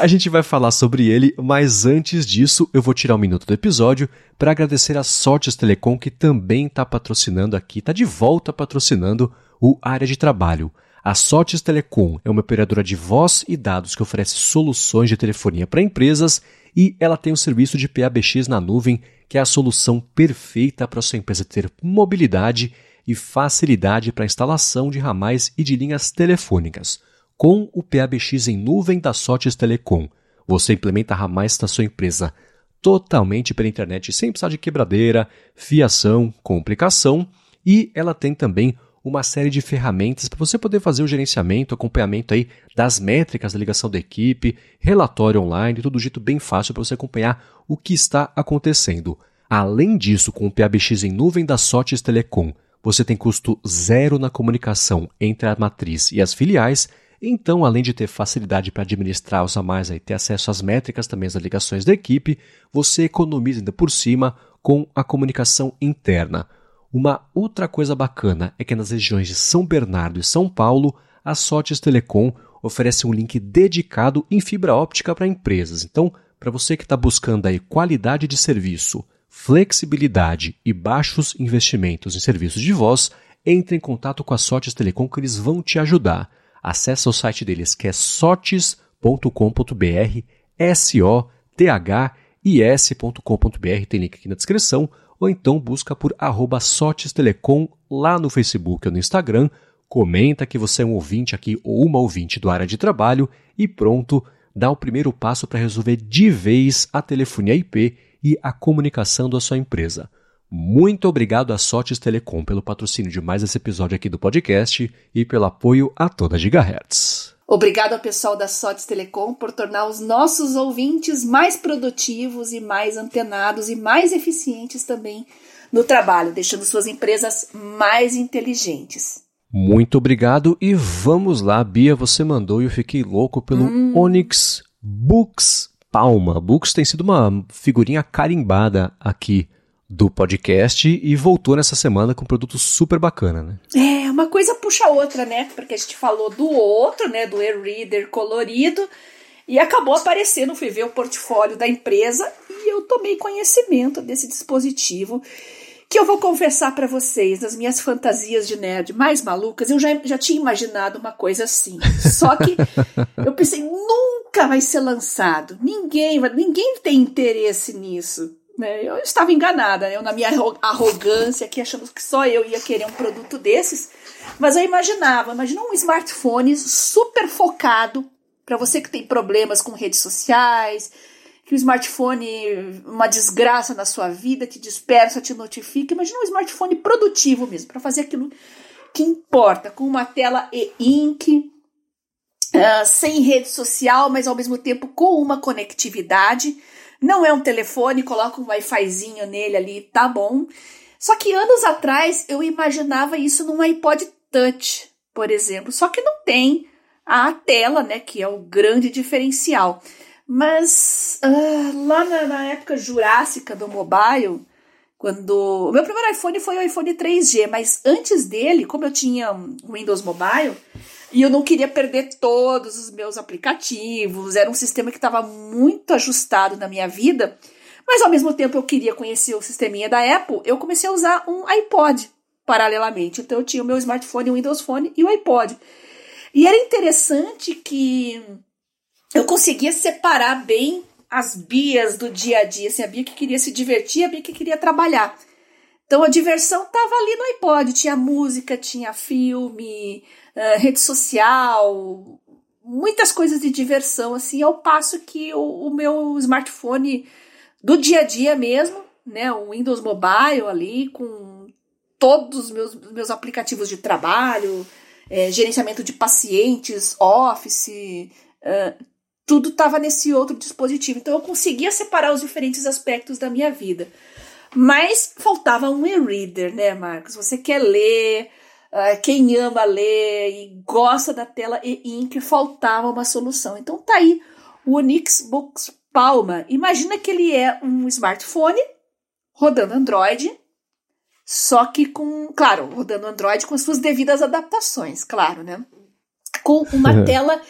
a gente vai falar sobre ele, mas antes disso, eu vou tirar um minuto do episódio para agradecer a Sortes Telecom, que também está patrocinando aqui, está de volta patrocinando o Área de Trabalho. A Sortes Telecom é uma operadora de voz e dados que oferece soluções de telefonia para empresas e ela tem o um serviço de PABX na nuvem que é a solução perfeita para sua empresa ter mobilidade e facilidade para a instalação de ramais e de linhas telefônicas. Com o PABX em nuvem da Sotes Telecom, você implementa ramais da sua empresa totalmente pela internet, sem precisar de quebradeira, fiação, complicação, e ela tem também uma série de ferramentas para você poder fazer o gerenciamento, acompanhamento aí das métricas da ligação da equipe, relatório online, tudo jeito bem fácil para você acompanhar o que está acontecendo. Além disso, com o PABX em nuvem da Sotes Telecom, você tem custo zero na comunicação entre a matriz e as filiais Então, além de ter facilidade para administrar os a mais e ter acesso às métricas também às ligações da equipe, você economiza ainda por cima com a comunicação interna. Uma outra coisa bacana é que nas regiões de São Bernardo e São Paulo, a Sotes Telecom oferece um link dedicado em fibra óptica para empresas. Então, para você que está buscando aí qualidade de serviço, flexibilidade e baixos investimentos em serviços de voz, entre em contato com a Sotes Telecom que eles vão te ajudar. Acesse o site deles que é sotes.com.br, S-O-T-H-I-S.com.br, tem link aqui na descrição, ou então busca por arroba Telecom lá no Facebook ou no Instagram, comenta que você é um ouvinte aqui ou uma ouvinte do área de trabalho. E pronto, dá o primeiro passo para resolver de vez a telefonia IP e a comunicação da sua empresa. Muito obrigado à Sotes Telecom pelo patrocínio de mais esse episódio aqui do podcast e pelo apoio a toda Gigahertz. Obrigado ao pessoal da Sotes Telecom por tornar os nossos ouvintes mais produtivos e mais antenados e mais eficientes também no trabalho, deixando suas empresas mais inteligentes. Muito obrigado e vamos lá, Bia, você mandou e eu fiquei louco pelo hum. Onyx Books Palma. Books tem sido uma figurinha carimbada aqui do podcast e voltou nessa semana com um produto super bacana, né? É, uma coisa puxa a outra, né? Porque a gente falou do outro, né? Do e-reader colorido e acabou aparecendo, fui ver o portfólio da empresa e eu tomei conhecimento desse dispositivo que eu vou confessar para vocês, nas minhas fantasias de nerd mais malucas, eu já, já tinha imaginado uma coisa assim. Só que eu pensei, nunca vai ser lançado. Ninguém, ninguém tem interesse nisso. Né? Eu estava enganada, né? eu na minha arrogância aqui achando que só eu ia querer um produto desses, mas eu imaginava, imagina um smartphone super focado para você que tem problemas com redes sociais, que o smartphone uma desgraça na sua vida, te dispersa, te notifica. Imagina um smartphone produtivo mesmo, para fazer aquilo que importa, com uma tela e-ink, uh, sem rede social, mas ao mesmo tempo com uma conectividade não é um telefone, coloca um Wi-Fizinho nele ali, tá bom. Só que anos atrás eu imaginava isso num iPod Touch, por exemplo. Só que não tem a tela, né? Que é o grande diferencial. Mas uh, lá na, na, época jurássica do mobile, quando. O meu primeiro iPhone foi o iPhone 3G, mas antes dele, como eu tinha um Windows Mobile, e eu não queria perder todos os meus aplicativos, era um sistema que estava muito ajustado na minha vida, mas ao mesmo tempo eu queria conhecer o sisteminha da Apple, eu comecei a usar um iPod paralelamente. Então eu tinha o meu smartphone, o Windows Phone e o iPod. E era interessante que eu conseguia separar bem as bias do dia a dia, assim, a Bia que queria se divertir, a Bia que queria trabalhar. Então a diversão estava ali no iPod, tinha música, tinha filme, uh, rede social, muitas coisas de diversão, assim, ao passo que o, o, meu smartphone do dia a dia mesmo, né, o Windows Mobile ali, com todos os meus, meus aplicativos de trabalho, é, gerenciamento de pacientes, Office, uh, tudo estava nesse outro dispositivo. Então eu conseguia separar os diferentes aspectos da minha vida. Mas faltava um e-reader, né, Marcos? Você quer ler, Uh, quem ama ler e gosta da tela e-ink, faltava uma solução. Então tá aí o Unix Books Palma. Imagina que ele é um smartphone rodando Android, só que com, claro, rodando Android com as suas devidas adaptações, claro, né? Com uma tela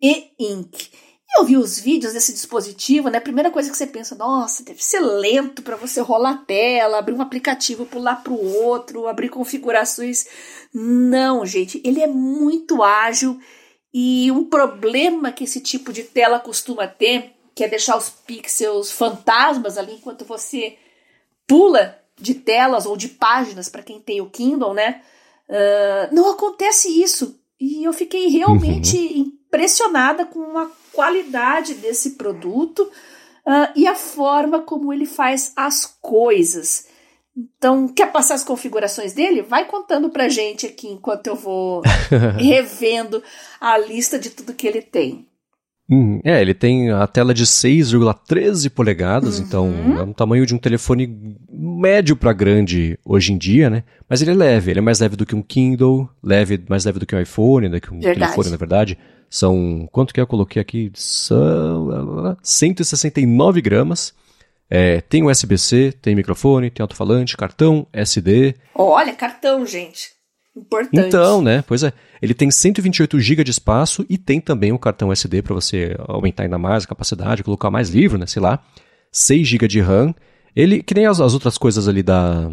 e-ink eu vi os vídeos desse dispositivo, né? A primeira coisa que você pensa, nossa, deve ser lento para você rolar a tela, abrir um aplicativo, pular para o outro, abrir configurações. Não, gente, ele é muito ágil e um problema que esse tipo de tela costuma ter, que é deixar os pixels fantasmas ali enquanto você pula de telas ou de páginas para quem tem o Kindle, né? Uh, não acontece isso. E eu fiquei realmente uhum. impressionada com a qualidade desse produto uh, e a forma como ele faz as coisas. Então, quer passar as configurações dele? Vai contando pra gente aqui enquanto eu vou revendo a lista de tudo que ele tem. Hum, é, ele tem a tela de 6,13 polegadas, uhum. então é um tamanho de um telefone médio para grande hoje em dia, né? Mas ele é leve, ele é mais leve do que um Kindle, leve, mais leve do que um iPhone, do que um verdade. telefone, na verdade. São, quanto que eu coloquei aqui? São 169 gramas. É, tem USB-C, tem microfone, tem alto-falante, cartão, SD. Olha, cartão, gente. Importante. Então, né? Pois é. Ele tem 128 GB de espaço e tem também um cartão SD para você aumentar ainda mais a capacidade, colocar mais livro, né? Sei lá. 6 GB de RAM. Ele, que nem as, as outras coisas ali da,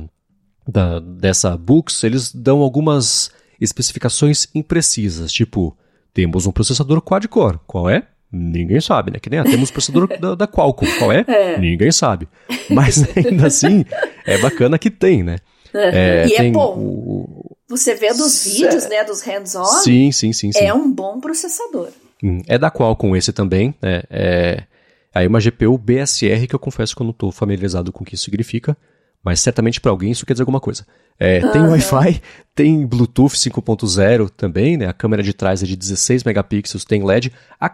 da, dessa Books, eles dão algumas especificações imprecisas, tipo, temos um processador quad-core. Qual é? Ninguém sabe, né? Que nem ah, temos processador da, da, Qualcomm. Qual é? é? Ninguém sabe. Mas ainda assim, é bacana que tem, né? É, e é bom. O... Você vê dos vídeos, né, dos hands-on. Sim, sim, sim, sim. É um bom processador. Hum, é da Qualcomm esse também, né? É aí uma GPU BSR que eu confesso que eu não estou familiarizado com o que isso significa, mas certamente para alguém isso quer dizer alguma coisa. É. Tem Wi-Fi, tem Bluetooth 5.0 também, né? A câmera de trás é de 16 megapixels, tem LED. A,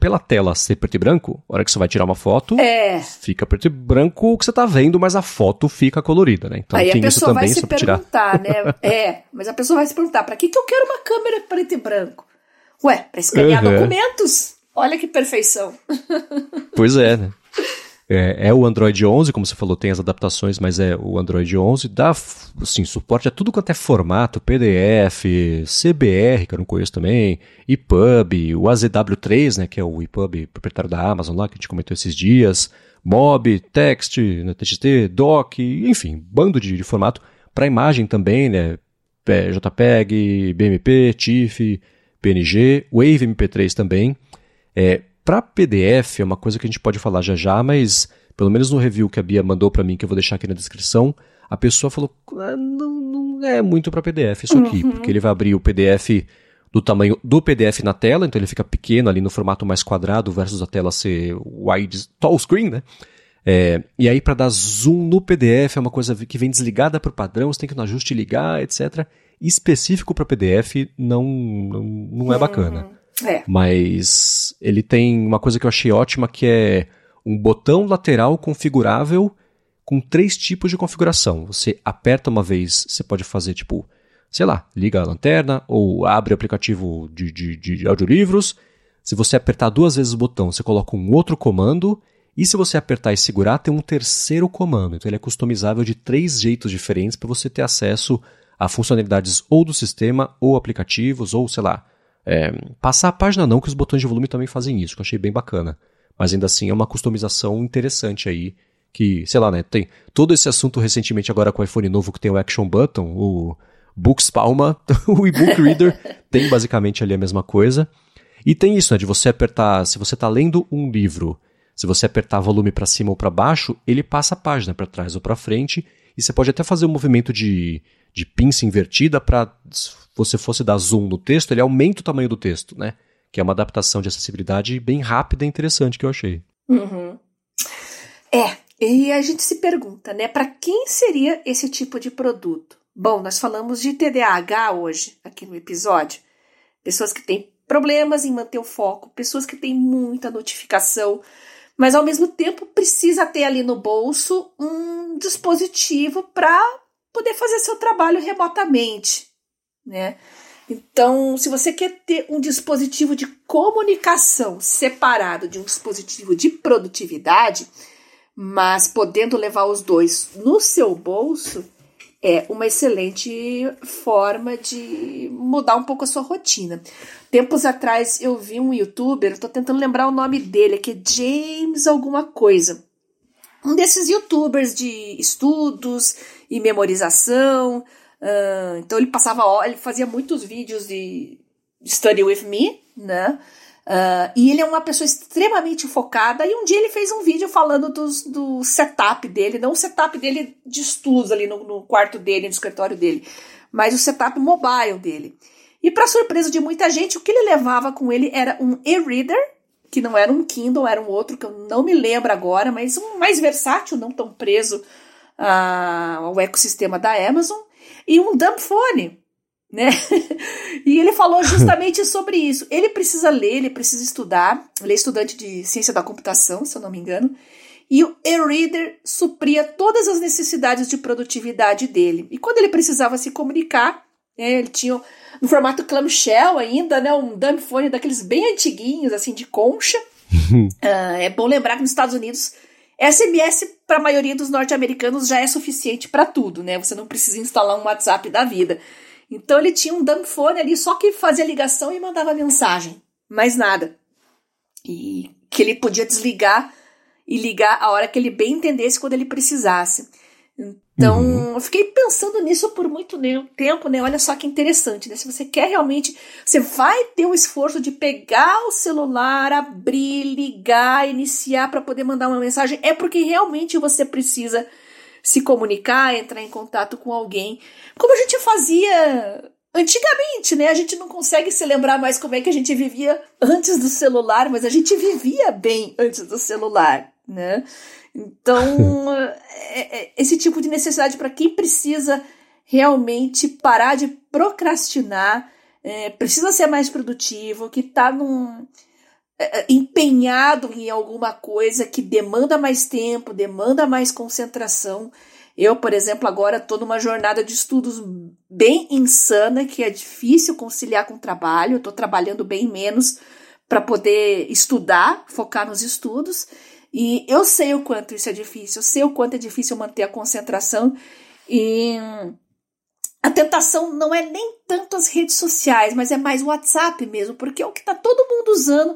pela tela ser preto e branco, a hora que você vai tirar uma foto, é. fica preto e branco o que você está vendo, mas a foto fica colorida, né? Então Aí tem isso também, vai se perguntar, tirar. né? é, mas a pessoa vai se perguntar, para que, que eu quero uma câmera preto e branco? Ué, para escanear uhum. documentos? Olha que perfeição. pois é, né? É, é, o Android 11, como você falou, tem as adaptações, mas é o Android 11. Dá assim, suporte a tudo quanto é formato, PDF, CBR, que eu não conheço também, EPUB, o AZW3, né, que é o EPUB proprietário da Amazon lá, que a gente comentou esses dias, MOB, Text, né, TXT, DOC, enfim, bando de, de formato. Para imagem também, né, JPEG, BMP, TIFF, PNG, Wave MP3 também. É, para PDF é uma coisa que a gente pode falar já já, mas pelo menos no review que a Bia mandou para mim, que eu vou deixar aqui na descrição, a pessoa falou: ah, não, não é muito para PDF isso aqui, uhum. porque ele vai abrir o PDF do tamanho do PDF na tela, então ele fica pequeno ali no formato mais quadrado versus a tela ser wide, tall screen, né? É, e aí para dar zoom no PDF é uma coisa que vem desligada para o padrão, você tem que ir no ajuste ligar, etc. Específico para PDF não, não, não é bacana. Uhum. É. Mas ele tem uma coisa que eu achei ótima que é um botão lateral configurável com três tipos de configuração. Você aperta uma vez, você pode fazer tipo, sei lá, liga a lanterna ou abre o aplicativo de, de, de audiolivros. Se você apertar duas vezes o botão, você coloca um outro comando. E se você apertar e segurar, tem um terceiro comando. Então ele é customizável de três jeitos diferentes para você ter acesso a funcionalidades ou do sistema, ou aplicativos, ou sei lá, é, passar a página não, que os botões de volume também fazem isso, que eu achei bem bacana. Mas ainda assim é uma customização interessante aí, que, sei lá, né, tem todo esse assunto recentemente agora com o iPhone novo que tem o Action Button, o Books Palma, o e-book reader tem basicamente ali a mesma coisa. E tem isso, né, de você apertar, se você está lendo um livro, se você apertar volume para cima ou para baixo, ele passa a página para trás ou para frente, e você pode até fazer um movimento de, de pinça invertida para você fosse dar zoom no texto, ele aumenta o tamanho do texto, né? Que é uma adaptação de acessibilidade bem rápida e interessante que eu achei. Uhum. É, e a gente se pergunta, né? Para quem seria esse tipo de produto? Bom, nós falamos de TDAH hoje, aqui no episódio. Pessoas que têm problemas em manter o foco, pessoas que têm muita notificação, mas ao mesmo tempo precisa ter ali no bolso um dispositivo para poder fazer seu trabalho remotamente né? Então, se você quer ter um dispositivo de comunicação separado de um dispositivo de produtividade, mas podendo levar os dois no seu bolso, é uma excelente forma de mudar um pouco a sua rotina. Tempos atrás eu vi um youtuber, estou tentando lembrar o nome dele, que é James alguma coisa. Um desses youtubers de estudos e memorização, Uh, então ele passava, ele fazia muitos vídeos de Study With Me, né? Uh, e ele é uma pessoa extremamente focada. E um dia ele fez um vídeo falando dos, do setup dele, não o setup dele de estudos ali no, no quarto dele, no escritório dele, mas o setup mobile dele. E para surpresa de muita gente, o que ele levava com ele era um e-reader, que não era um Kindle, era um outro que eu não me lembro agora, mas um mais versátil, não tão preso uh, ao ecossistema da Amazon e um dumb phone. Né? e ele falou justamente sobre isso. Ele precisa ler, ele precisa estudar. Ele é estudante de ciência da computação, se eu não me engano. E o e-reader supria todas as necessidades de produtividade dele. E quando ele precisava se comunicar, né, ele tinha no formato clamshell ainda, né, um dumbphone daqueles bem antiguinhos, assim, de concha. uh, é bom lembrar que nos Estados Unidos SMS para a maioria dos norte-americanos já é suficiente para tudo, né? Você não precisa instalar um WhatsApp da vida. Então ele tinha um dumbphone ali só que fazia ligação e mandava mensagem, mais nada. E que ele podia desligar e ligar a hora que ele bem entendesse quando ele precisasse. Então, uhum. eu fiquei pensando nisso por muito tempo, né? Olha só que interessante, né? Se você quer realmente, você vai ter o esforço de pegar o celular, abrir, ligar, iniciar para poder mandar uma mensagem, é porque realmente você precisa se comunicar, entrar em contato com alguém, como a gente fazia antigamente, né? A gente não consegue se lembrar mais como é que a gente vivia antes do celular, mas a gente vivia bem antes do celular, né? Então, é, é, esse tipo de necessidade para quem precisa realmente parar de procrastinar, é, precisa ser mais produtivo, que está num empenhado em alguma coisa que demanda mais tempo, demanda mais concentração. Eu, por exemplo, agora estou numa jornada de estudos bem insana, que é difícil conciliar com o trabalho. Estou trabalhando bem menos para poder estudar, focar nos estudos. E eu sei o quanto isso é difícil, eu sei o quanto é difícil manter a concentração. E a tentação não é nem tanto as redes sociais, mas é mais o WhatsApp mesmo, porque é o que está todo mundo usando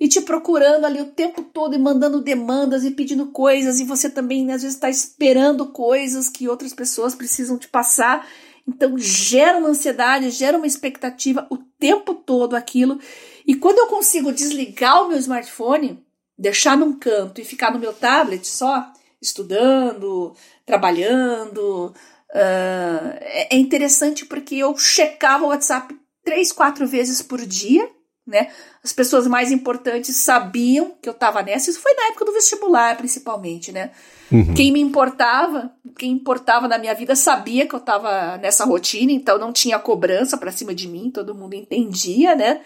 e te procurando ali o tempo todo e mandando demandas e pedindo coisas, e você também às vezes está esperando coisas que outras pessoas precisam te passar. Então gera uma ansiedade, gera uma expectativa o tempo todo aquilo. E quando eu consigo desligar o meu smartphone, deixar num canto e ficar no meu tablet só, estudando, trabalhando, uh, é interessante porque eu checava o WhatsApp três, quatro vezes por dia né? As pessoas mais importantes sabiam que eu estava nessa. Isso foi na época do vestibular, principalmente, né? Uhum. Quem me importava, quem importava na minha vida sabia que eu estava nessa rotina, então não tinha cobrança para cima de mim, todo mundo entendia, né?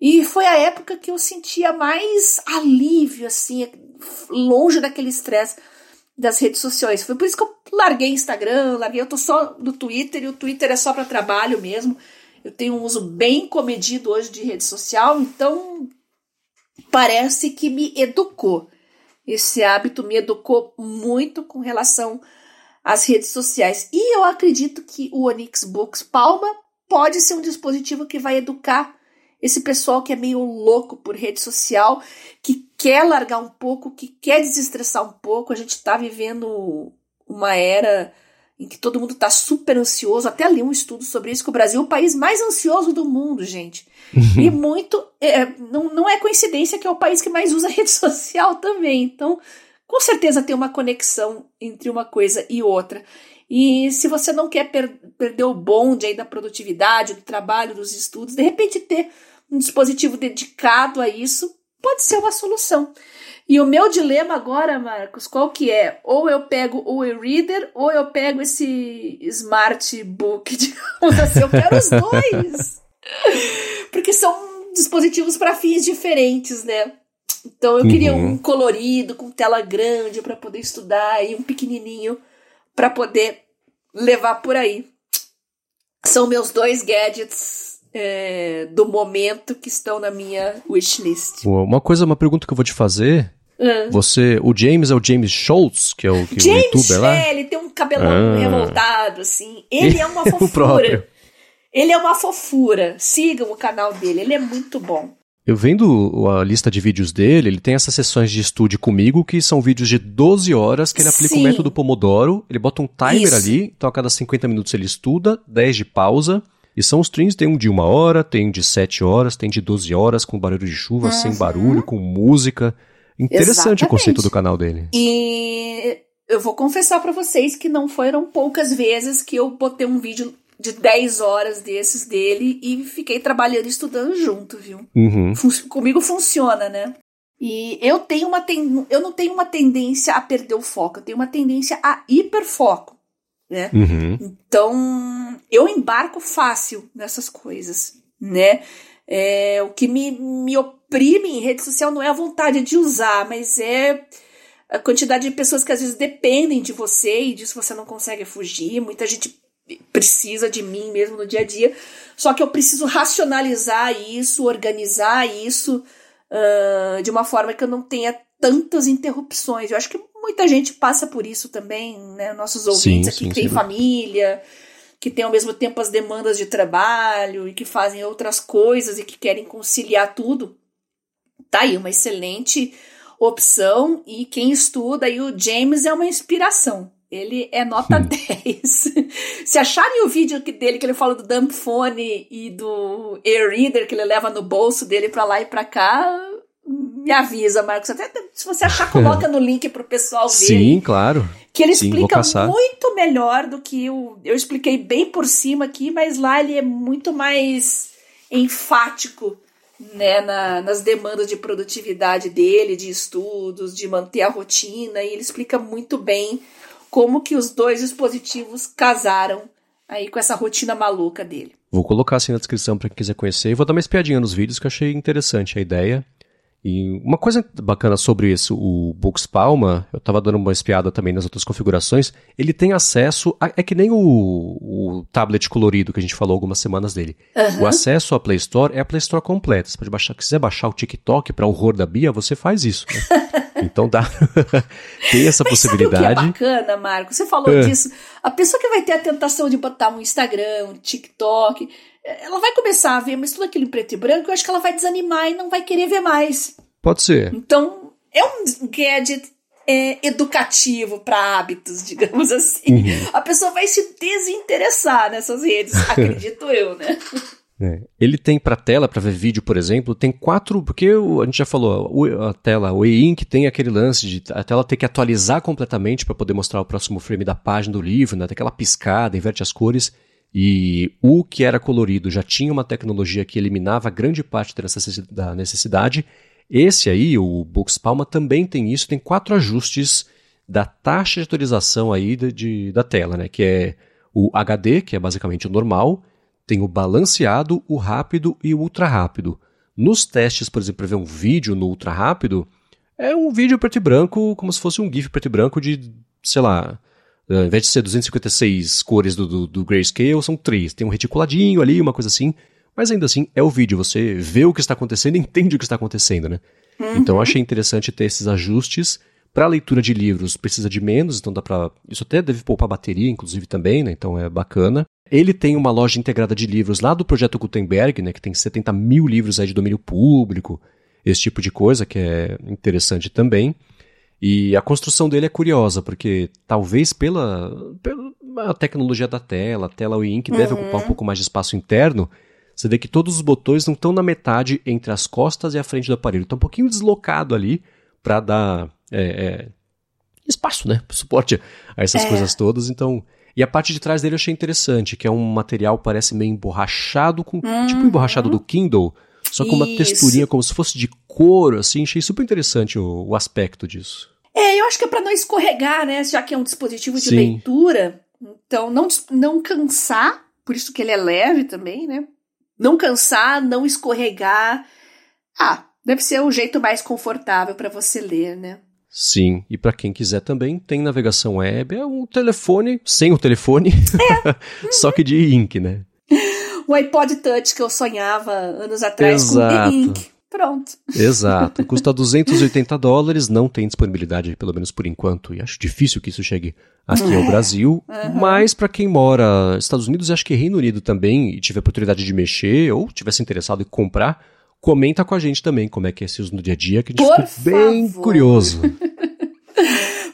E foi a época que eu sentia mais alívio, assim, longe daquele estresse das redes sociais. Foi por isso que eu larguei Instagram, larguei, eu tô só no Twitter, e o Twitter é só para trabalho mesmo. Eu tenho um uso bem comedido hoje de rede social, então parece que me educou. Esse hábito me educou muito com relação às redes sociais. E eu acredito que o Onyx Books Palma pode ser um dispositivo que vai educar esse pessoal que é meio louco por rede social, que quer largar um pouco, que quer desestressar um pouco. A gente está vivendo uma era em que todo mundo está super ansioso. Até li um estudo sobre isso, que o Brasil é o país mais ansioso do mundo, gente. Uhum. E muito. É, não, não é coincidência que é o país que mais usa rede social também. Então, com certeza tem uma conexão entre uma coisa e outra. E se você não quer per perder o bonde aí da produtividade, do trabalho, dos estudos, de repente ter um dispositivo dedicado a isso pode ser uma solução. E o meu dilema agora, Marcos, qual que é? Ou eu pego o e-reader ou eu pego esse smart book, digamos assim. Eu quero os dois. Porque são dispositivos para fins diferentes, né? Então eu queria uhum. um colorido, com tela grande para poder estudar e um pequenininho para poder levar por aí. São meus dois gadgets é, do momento que estão na minha wishlist. Uma coisa, uma pergunta que eu vou te fazer Uhum. Você, o James é o James Schultz, que é o, que James, o youtuber lá? É, ele tem um cabelão ah. revoltado, assim. Ele é uma fofura. ele é uma fofura. Sigam o canal dele, ele é muito bom. Eu vendo a lista de vídeos dele, ele tem essas sessões de estude comigo, que são vídeos de 12 horas, que ele aplica Sim. o método Pomodoro, ele bota um timer Isso. ali, então a cada 50 minutos ele estuda, 10 de pausa, e são os streams, tem um de uma hora, tem de 7 horas, tem de 12 horas, com barulho de chuva, uhum. sem barulho, com música. Interessante Exatamente. o conceito do canal dele. E eu vou confessar para vocês que não foram poucas vezes que eu botei um vídeo de 10 horas desses dele e fiquei trabalhando e estudando junto, viu? Uhum. Fun comigo funciona, né? E eu tenho uma ten... eu não tenho uma tendência a perder o foco, eu tenho uma tendência a hiperfoco. Né? Uhum. Então, eu embarco fácil nessas coisas, né? É, o que me, me oprime em rede social não é a vontade de usar, mas é a quantidade de pessoas que às vezes dependem de você e disso você não consegue fugir. Muita gente precisa de mim mesmo no dia a dia. Só que eu preciso racionalizar isso, organizar isso uh, de uma forma que eu não tenha tantas interrupções. Eu acho que muita gente passa por isso também, né? Nossos ouvintes sim, aqui sim, que têm família, que têm ao mesmo tempo as demandas de trabalho e que fazem outras coisas e que querem conciliar tudo. Tá aí uma excelente opção e quem estuda aí o James é uma inspiração. Ele é nota hum. 10. Se acharem o vídeo dele que ele fala do dump phone e do air reader que ele leva no bolso dele para lá e para cá, me avisa, Marcos. Até se você achar, coloca no link pro pessoal ver. Sim, claro. Que ele Sim, explica muito melhor do que eu, eu expliquei bem por cima aqui, mas lá ele é muito mais enfático né, na, nas demandas de produtividade dele, de estudos, de manter a rotina, e ele explica muito bem como que os dois dispositivos casaram aí com essa rotina maluca dele. Vou colocar assim na descrição para quem quiser conhecer e vou dar uma espiadinha nos vídeos que eu achei interessante a ideia. E uma coisa bacana sobre isso, o Books Palma, eu estava dando uma espiada também nas outras configurações, ele tem acesso, a, é que nem o, o, tablet colorido que a gente falou algumas semanas dele. Uhum. O acesso à Play Store é a Play Store completa. Você pode baixar, se quiser baixar o TikTok para horror da Bia, você faz isso. Né? então dá, tem essa Mas possibilidade. Sabe o que é bacana, Marco? Você falou é. disso. A pessoa que vai ter a tentação de botar um Instagram, um TikTok, ela vai começar a ver, mas tudo aquilo em preto e branco, eu acho que ela vai desanimar e não vai querer ver mais. Pode ser. Então, é um gadget é, educativo para hábitos, digamos assim. Uhum. A pessoa vai se desinteressar nessas redes, acredito eu, né? É. Ele tem para tela, para ver vídeo, por exemplo, tem quatro, porque a gente já falou, a tela, o e-ink tem aquele lance de a tela ter que atualizar completamente para poder mostrar o próximo frame da página do livro, né? Tem aquela piscada, inverte as cores. E o que era colorido já tinha uma tecnologia que eliminava grande parte da necessidade. Esse aí, o Books Palma, também tem isso, tem quatro ajustes da taxa de atualização aí de, de, da tela, né? Que é o HD, que é basicamente o normal, tem o balanceado, o rápido e o ultra rápido. Nos testes, por exemplo, para ver um vídeo no ultra rápido, é um vídeo preto e branco, como se fosse um GIF preto e branco de, sei lá, ao invés de ser 256 cores do, do, do Grayscale, são três. Tem um reticuladinho ali, uma coisa assim. Mas ainda assim, é o vídeo. Você vê o que está acontecendo e entende o que está acontecendo, né? Uhum. Então eu achei interessante ter esses ajustes. Para leitura de livros precisa de menos, então dá para isso até deve poupar bateria, inclusive também, né? Então é bacana. Ele tem uma loja integrada de livros lá do projeto Gutenberg, né? Que tem 70 mil livros aí de domínio público, esse tipo de coisa que é interessante também. E a construção dele é curiosa, porque talvez pela, pela tecnologia da tela, a tela o ink deve uhum. ocupar um pouco mais de espaço interno. Você vê que todos os botões não estão na metade entre as costas e a frente do aparelho. Está um pouquinho deslocado ali para dar é, é, espaço, né? Suporte a essas é. coisas todas. Então. E a parte de trás dele eu achei interessante, que é um material parece meio emborrachado, com uhum. tipo emborrachado do Kindle, só com uma Isso. texturinha como se fosse de couro, assim. Achei super interessante o, o aspecto disso. É, eu acho que é para não escorregar, né? Já que é um dispositivo de Sim. leitura. Então, não, não cansar, por isso que ele é leve também, né? Não cansar, não escorregar. Ah, deve ser o jeito mais confortável para você ler, né? Sim, e para quem quiser também, tem navegação web, é um telefone, sem o telefone, é. só que de ink, né? O iPod Touch que eu sonhava anos atrás Exato. com ink. Pronto. Exato. Custa 280 dólares, não tem disponibilidade, pelo menos por enquanto, e acho difícil que isso chegue aqui ao é. Brasil. Uhum. Mas para quem mora nos Estados Unidos e acho que Reino Unido também, e tiver oportunidade de mexer, ou tivesse interessado em comprar, comenta com a gente também como é que é esse uso no dia a dia, que a gente por ficou bem curioso.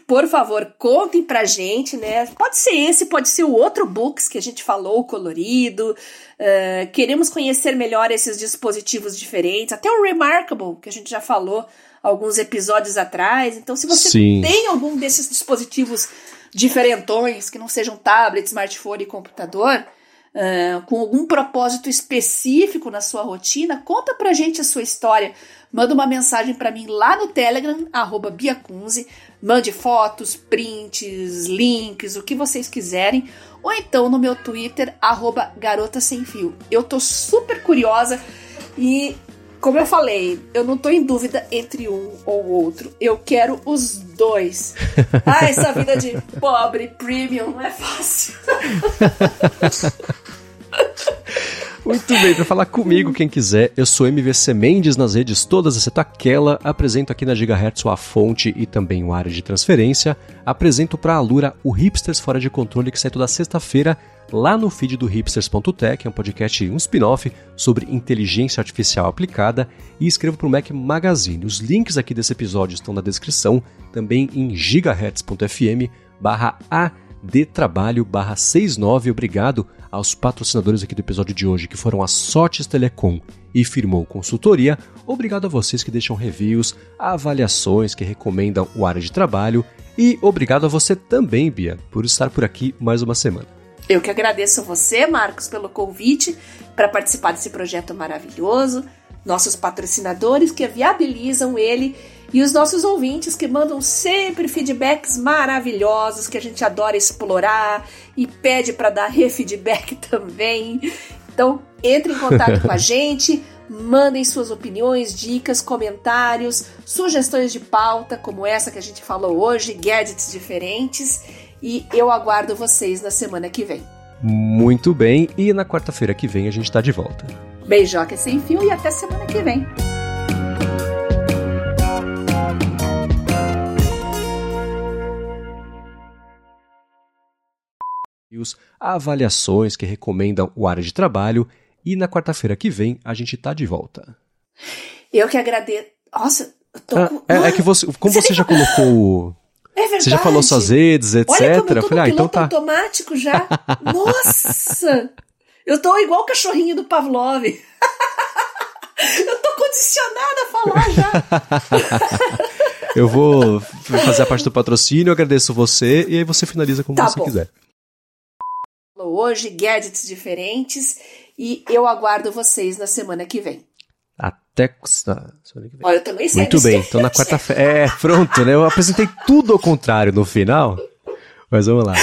por favor, contem pra gente, né? Pode ser esse, pode ser o outro books que a gente falou, colorido. Uh, queremos conhecer melhor esses dispositivos diferentes, até o Remarkable, que a gente já falou alguns episódios atrás. Então, se você Sim. tem algum desses dispositivos diferentões, que não sejam tablet, smartphone e computador, uh, com algum propósito específico na sua rotina, conta pra gente a sua história. Manda uma mensagem para mim lá no Telegram, arroba Biacunze. Mande fotos, prints, links, o que vocês quiserem. Ou então no meu Twitter, arroba Garota Sem Fio. Eu tô super curiosa e como eu falei, eu não tô em dúvida entre um ou outro. Eu quero os dois. Ah, essa vida de pobre premium não é fácil. Muito bem, para falar comigo, quem quiser, eu sou MVC Mendes nas redes todas, exceto aquela. Apresento aqui na Gigahertz a fonte e também o área de transferência. Apresento para a Alura o Hipsters Fora de Controle, que sai toda sexta-feira lá no feed do hipsters.tech, é um podcast, um spin-off sobre inteligência artificial aplicada, e escrevo para o Mac Magazine. Os links aqui desse episódio estão na descrição, também em gigahertz.fm barra adtrabalho barra 69. Obrigado aos patrocinadores aqui do episódio de hoje, que foram a Sotes Telecom e Firmou Consultoria. Obrigado a vocês que deixam reviews, avaliações, que recomendam o área de trabalho. E obrigado a você também, Bia, por estar por aqui mais uma semana. Eu que agradeço a você, Marcos, pelo convite para participar desse projeto maravilhoso, nossos patrocinadores que viabilizam ele e os nossos ouvintes que mandam sempre feedbacks maravilhosos que a gente adora explorar e pede para dar refeedback também. Então, entre em contato com a gente, mandem suas opiniões, dicas, comentários, sugestões de pauta, como essa que a gente falou hoje, gadgets diferentes e eu aguardo vocês na semana que vem. Muito bem, e na quarta-feira que vem a gente está de volta. Beijoca sem fio e até semana que vem. avaliações que recomendam o área de trabalho e na quarta-feira que vem a gente está de volta. Eu que agradeço. Nossa, eu tô ah, é, é, que você, como você, você já colocou é verdade. Você já falou suas redes, etc. Olha como eu tô Falei, ah, então tá. automático já. Nossa! Eu tô igual o cachorrinho do Pavlov. eu tô condicionada a falar já. eu vou fazer a parte do patrocínio, agradeço você e aí você finaliza como tá você bom. quiser. Hoje, gadgets diferentes e eu aguardo vocês na semana que vem até. Ah, Olha, eu também sei. Muito bem, então na quarta-feira. É, pronto, né? Eu apresentei tudo ao contrário no final. Mas vamos lá.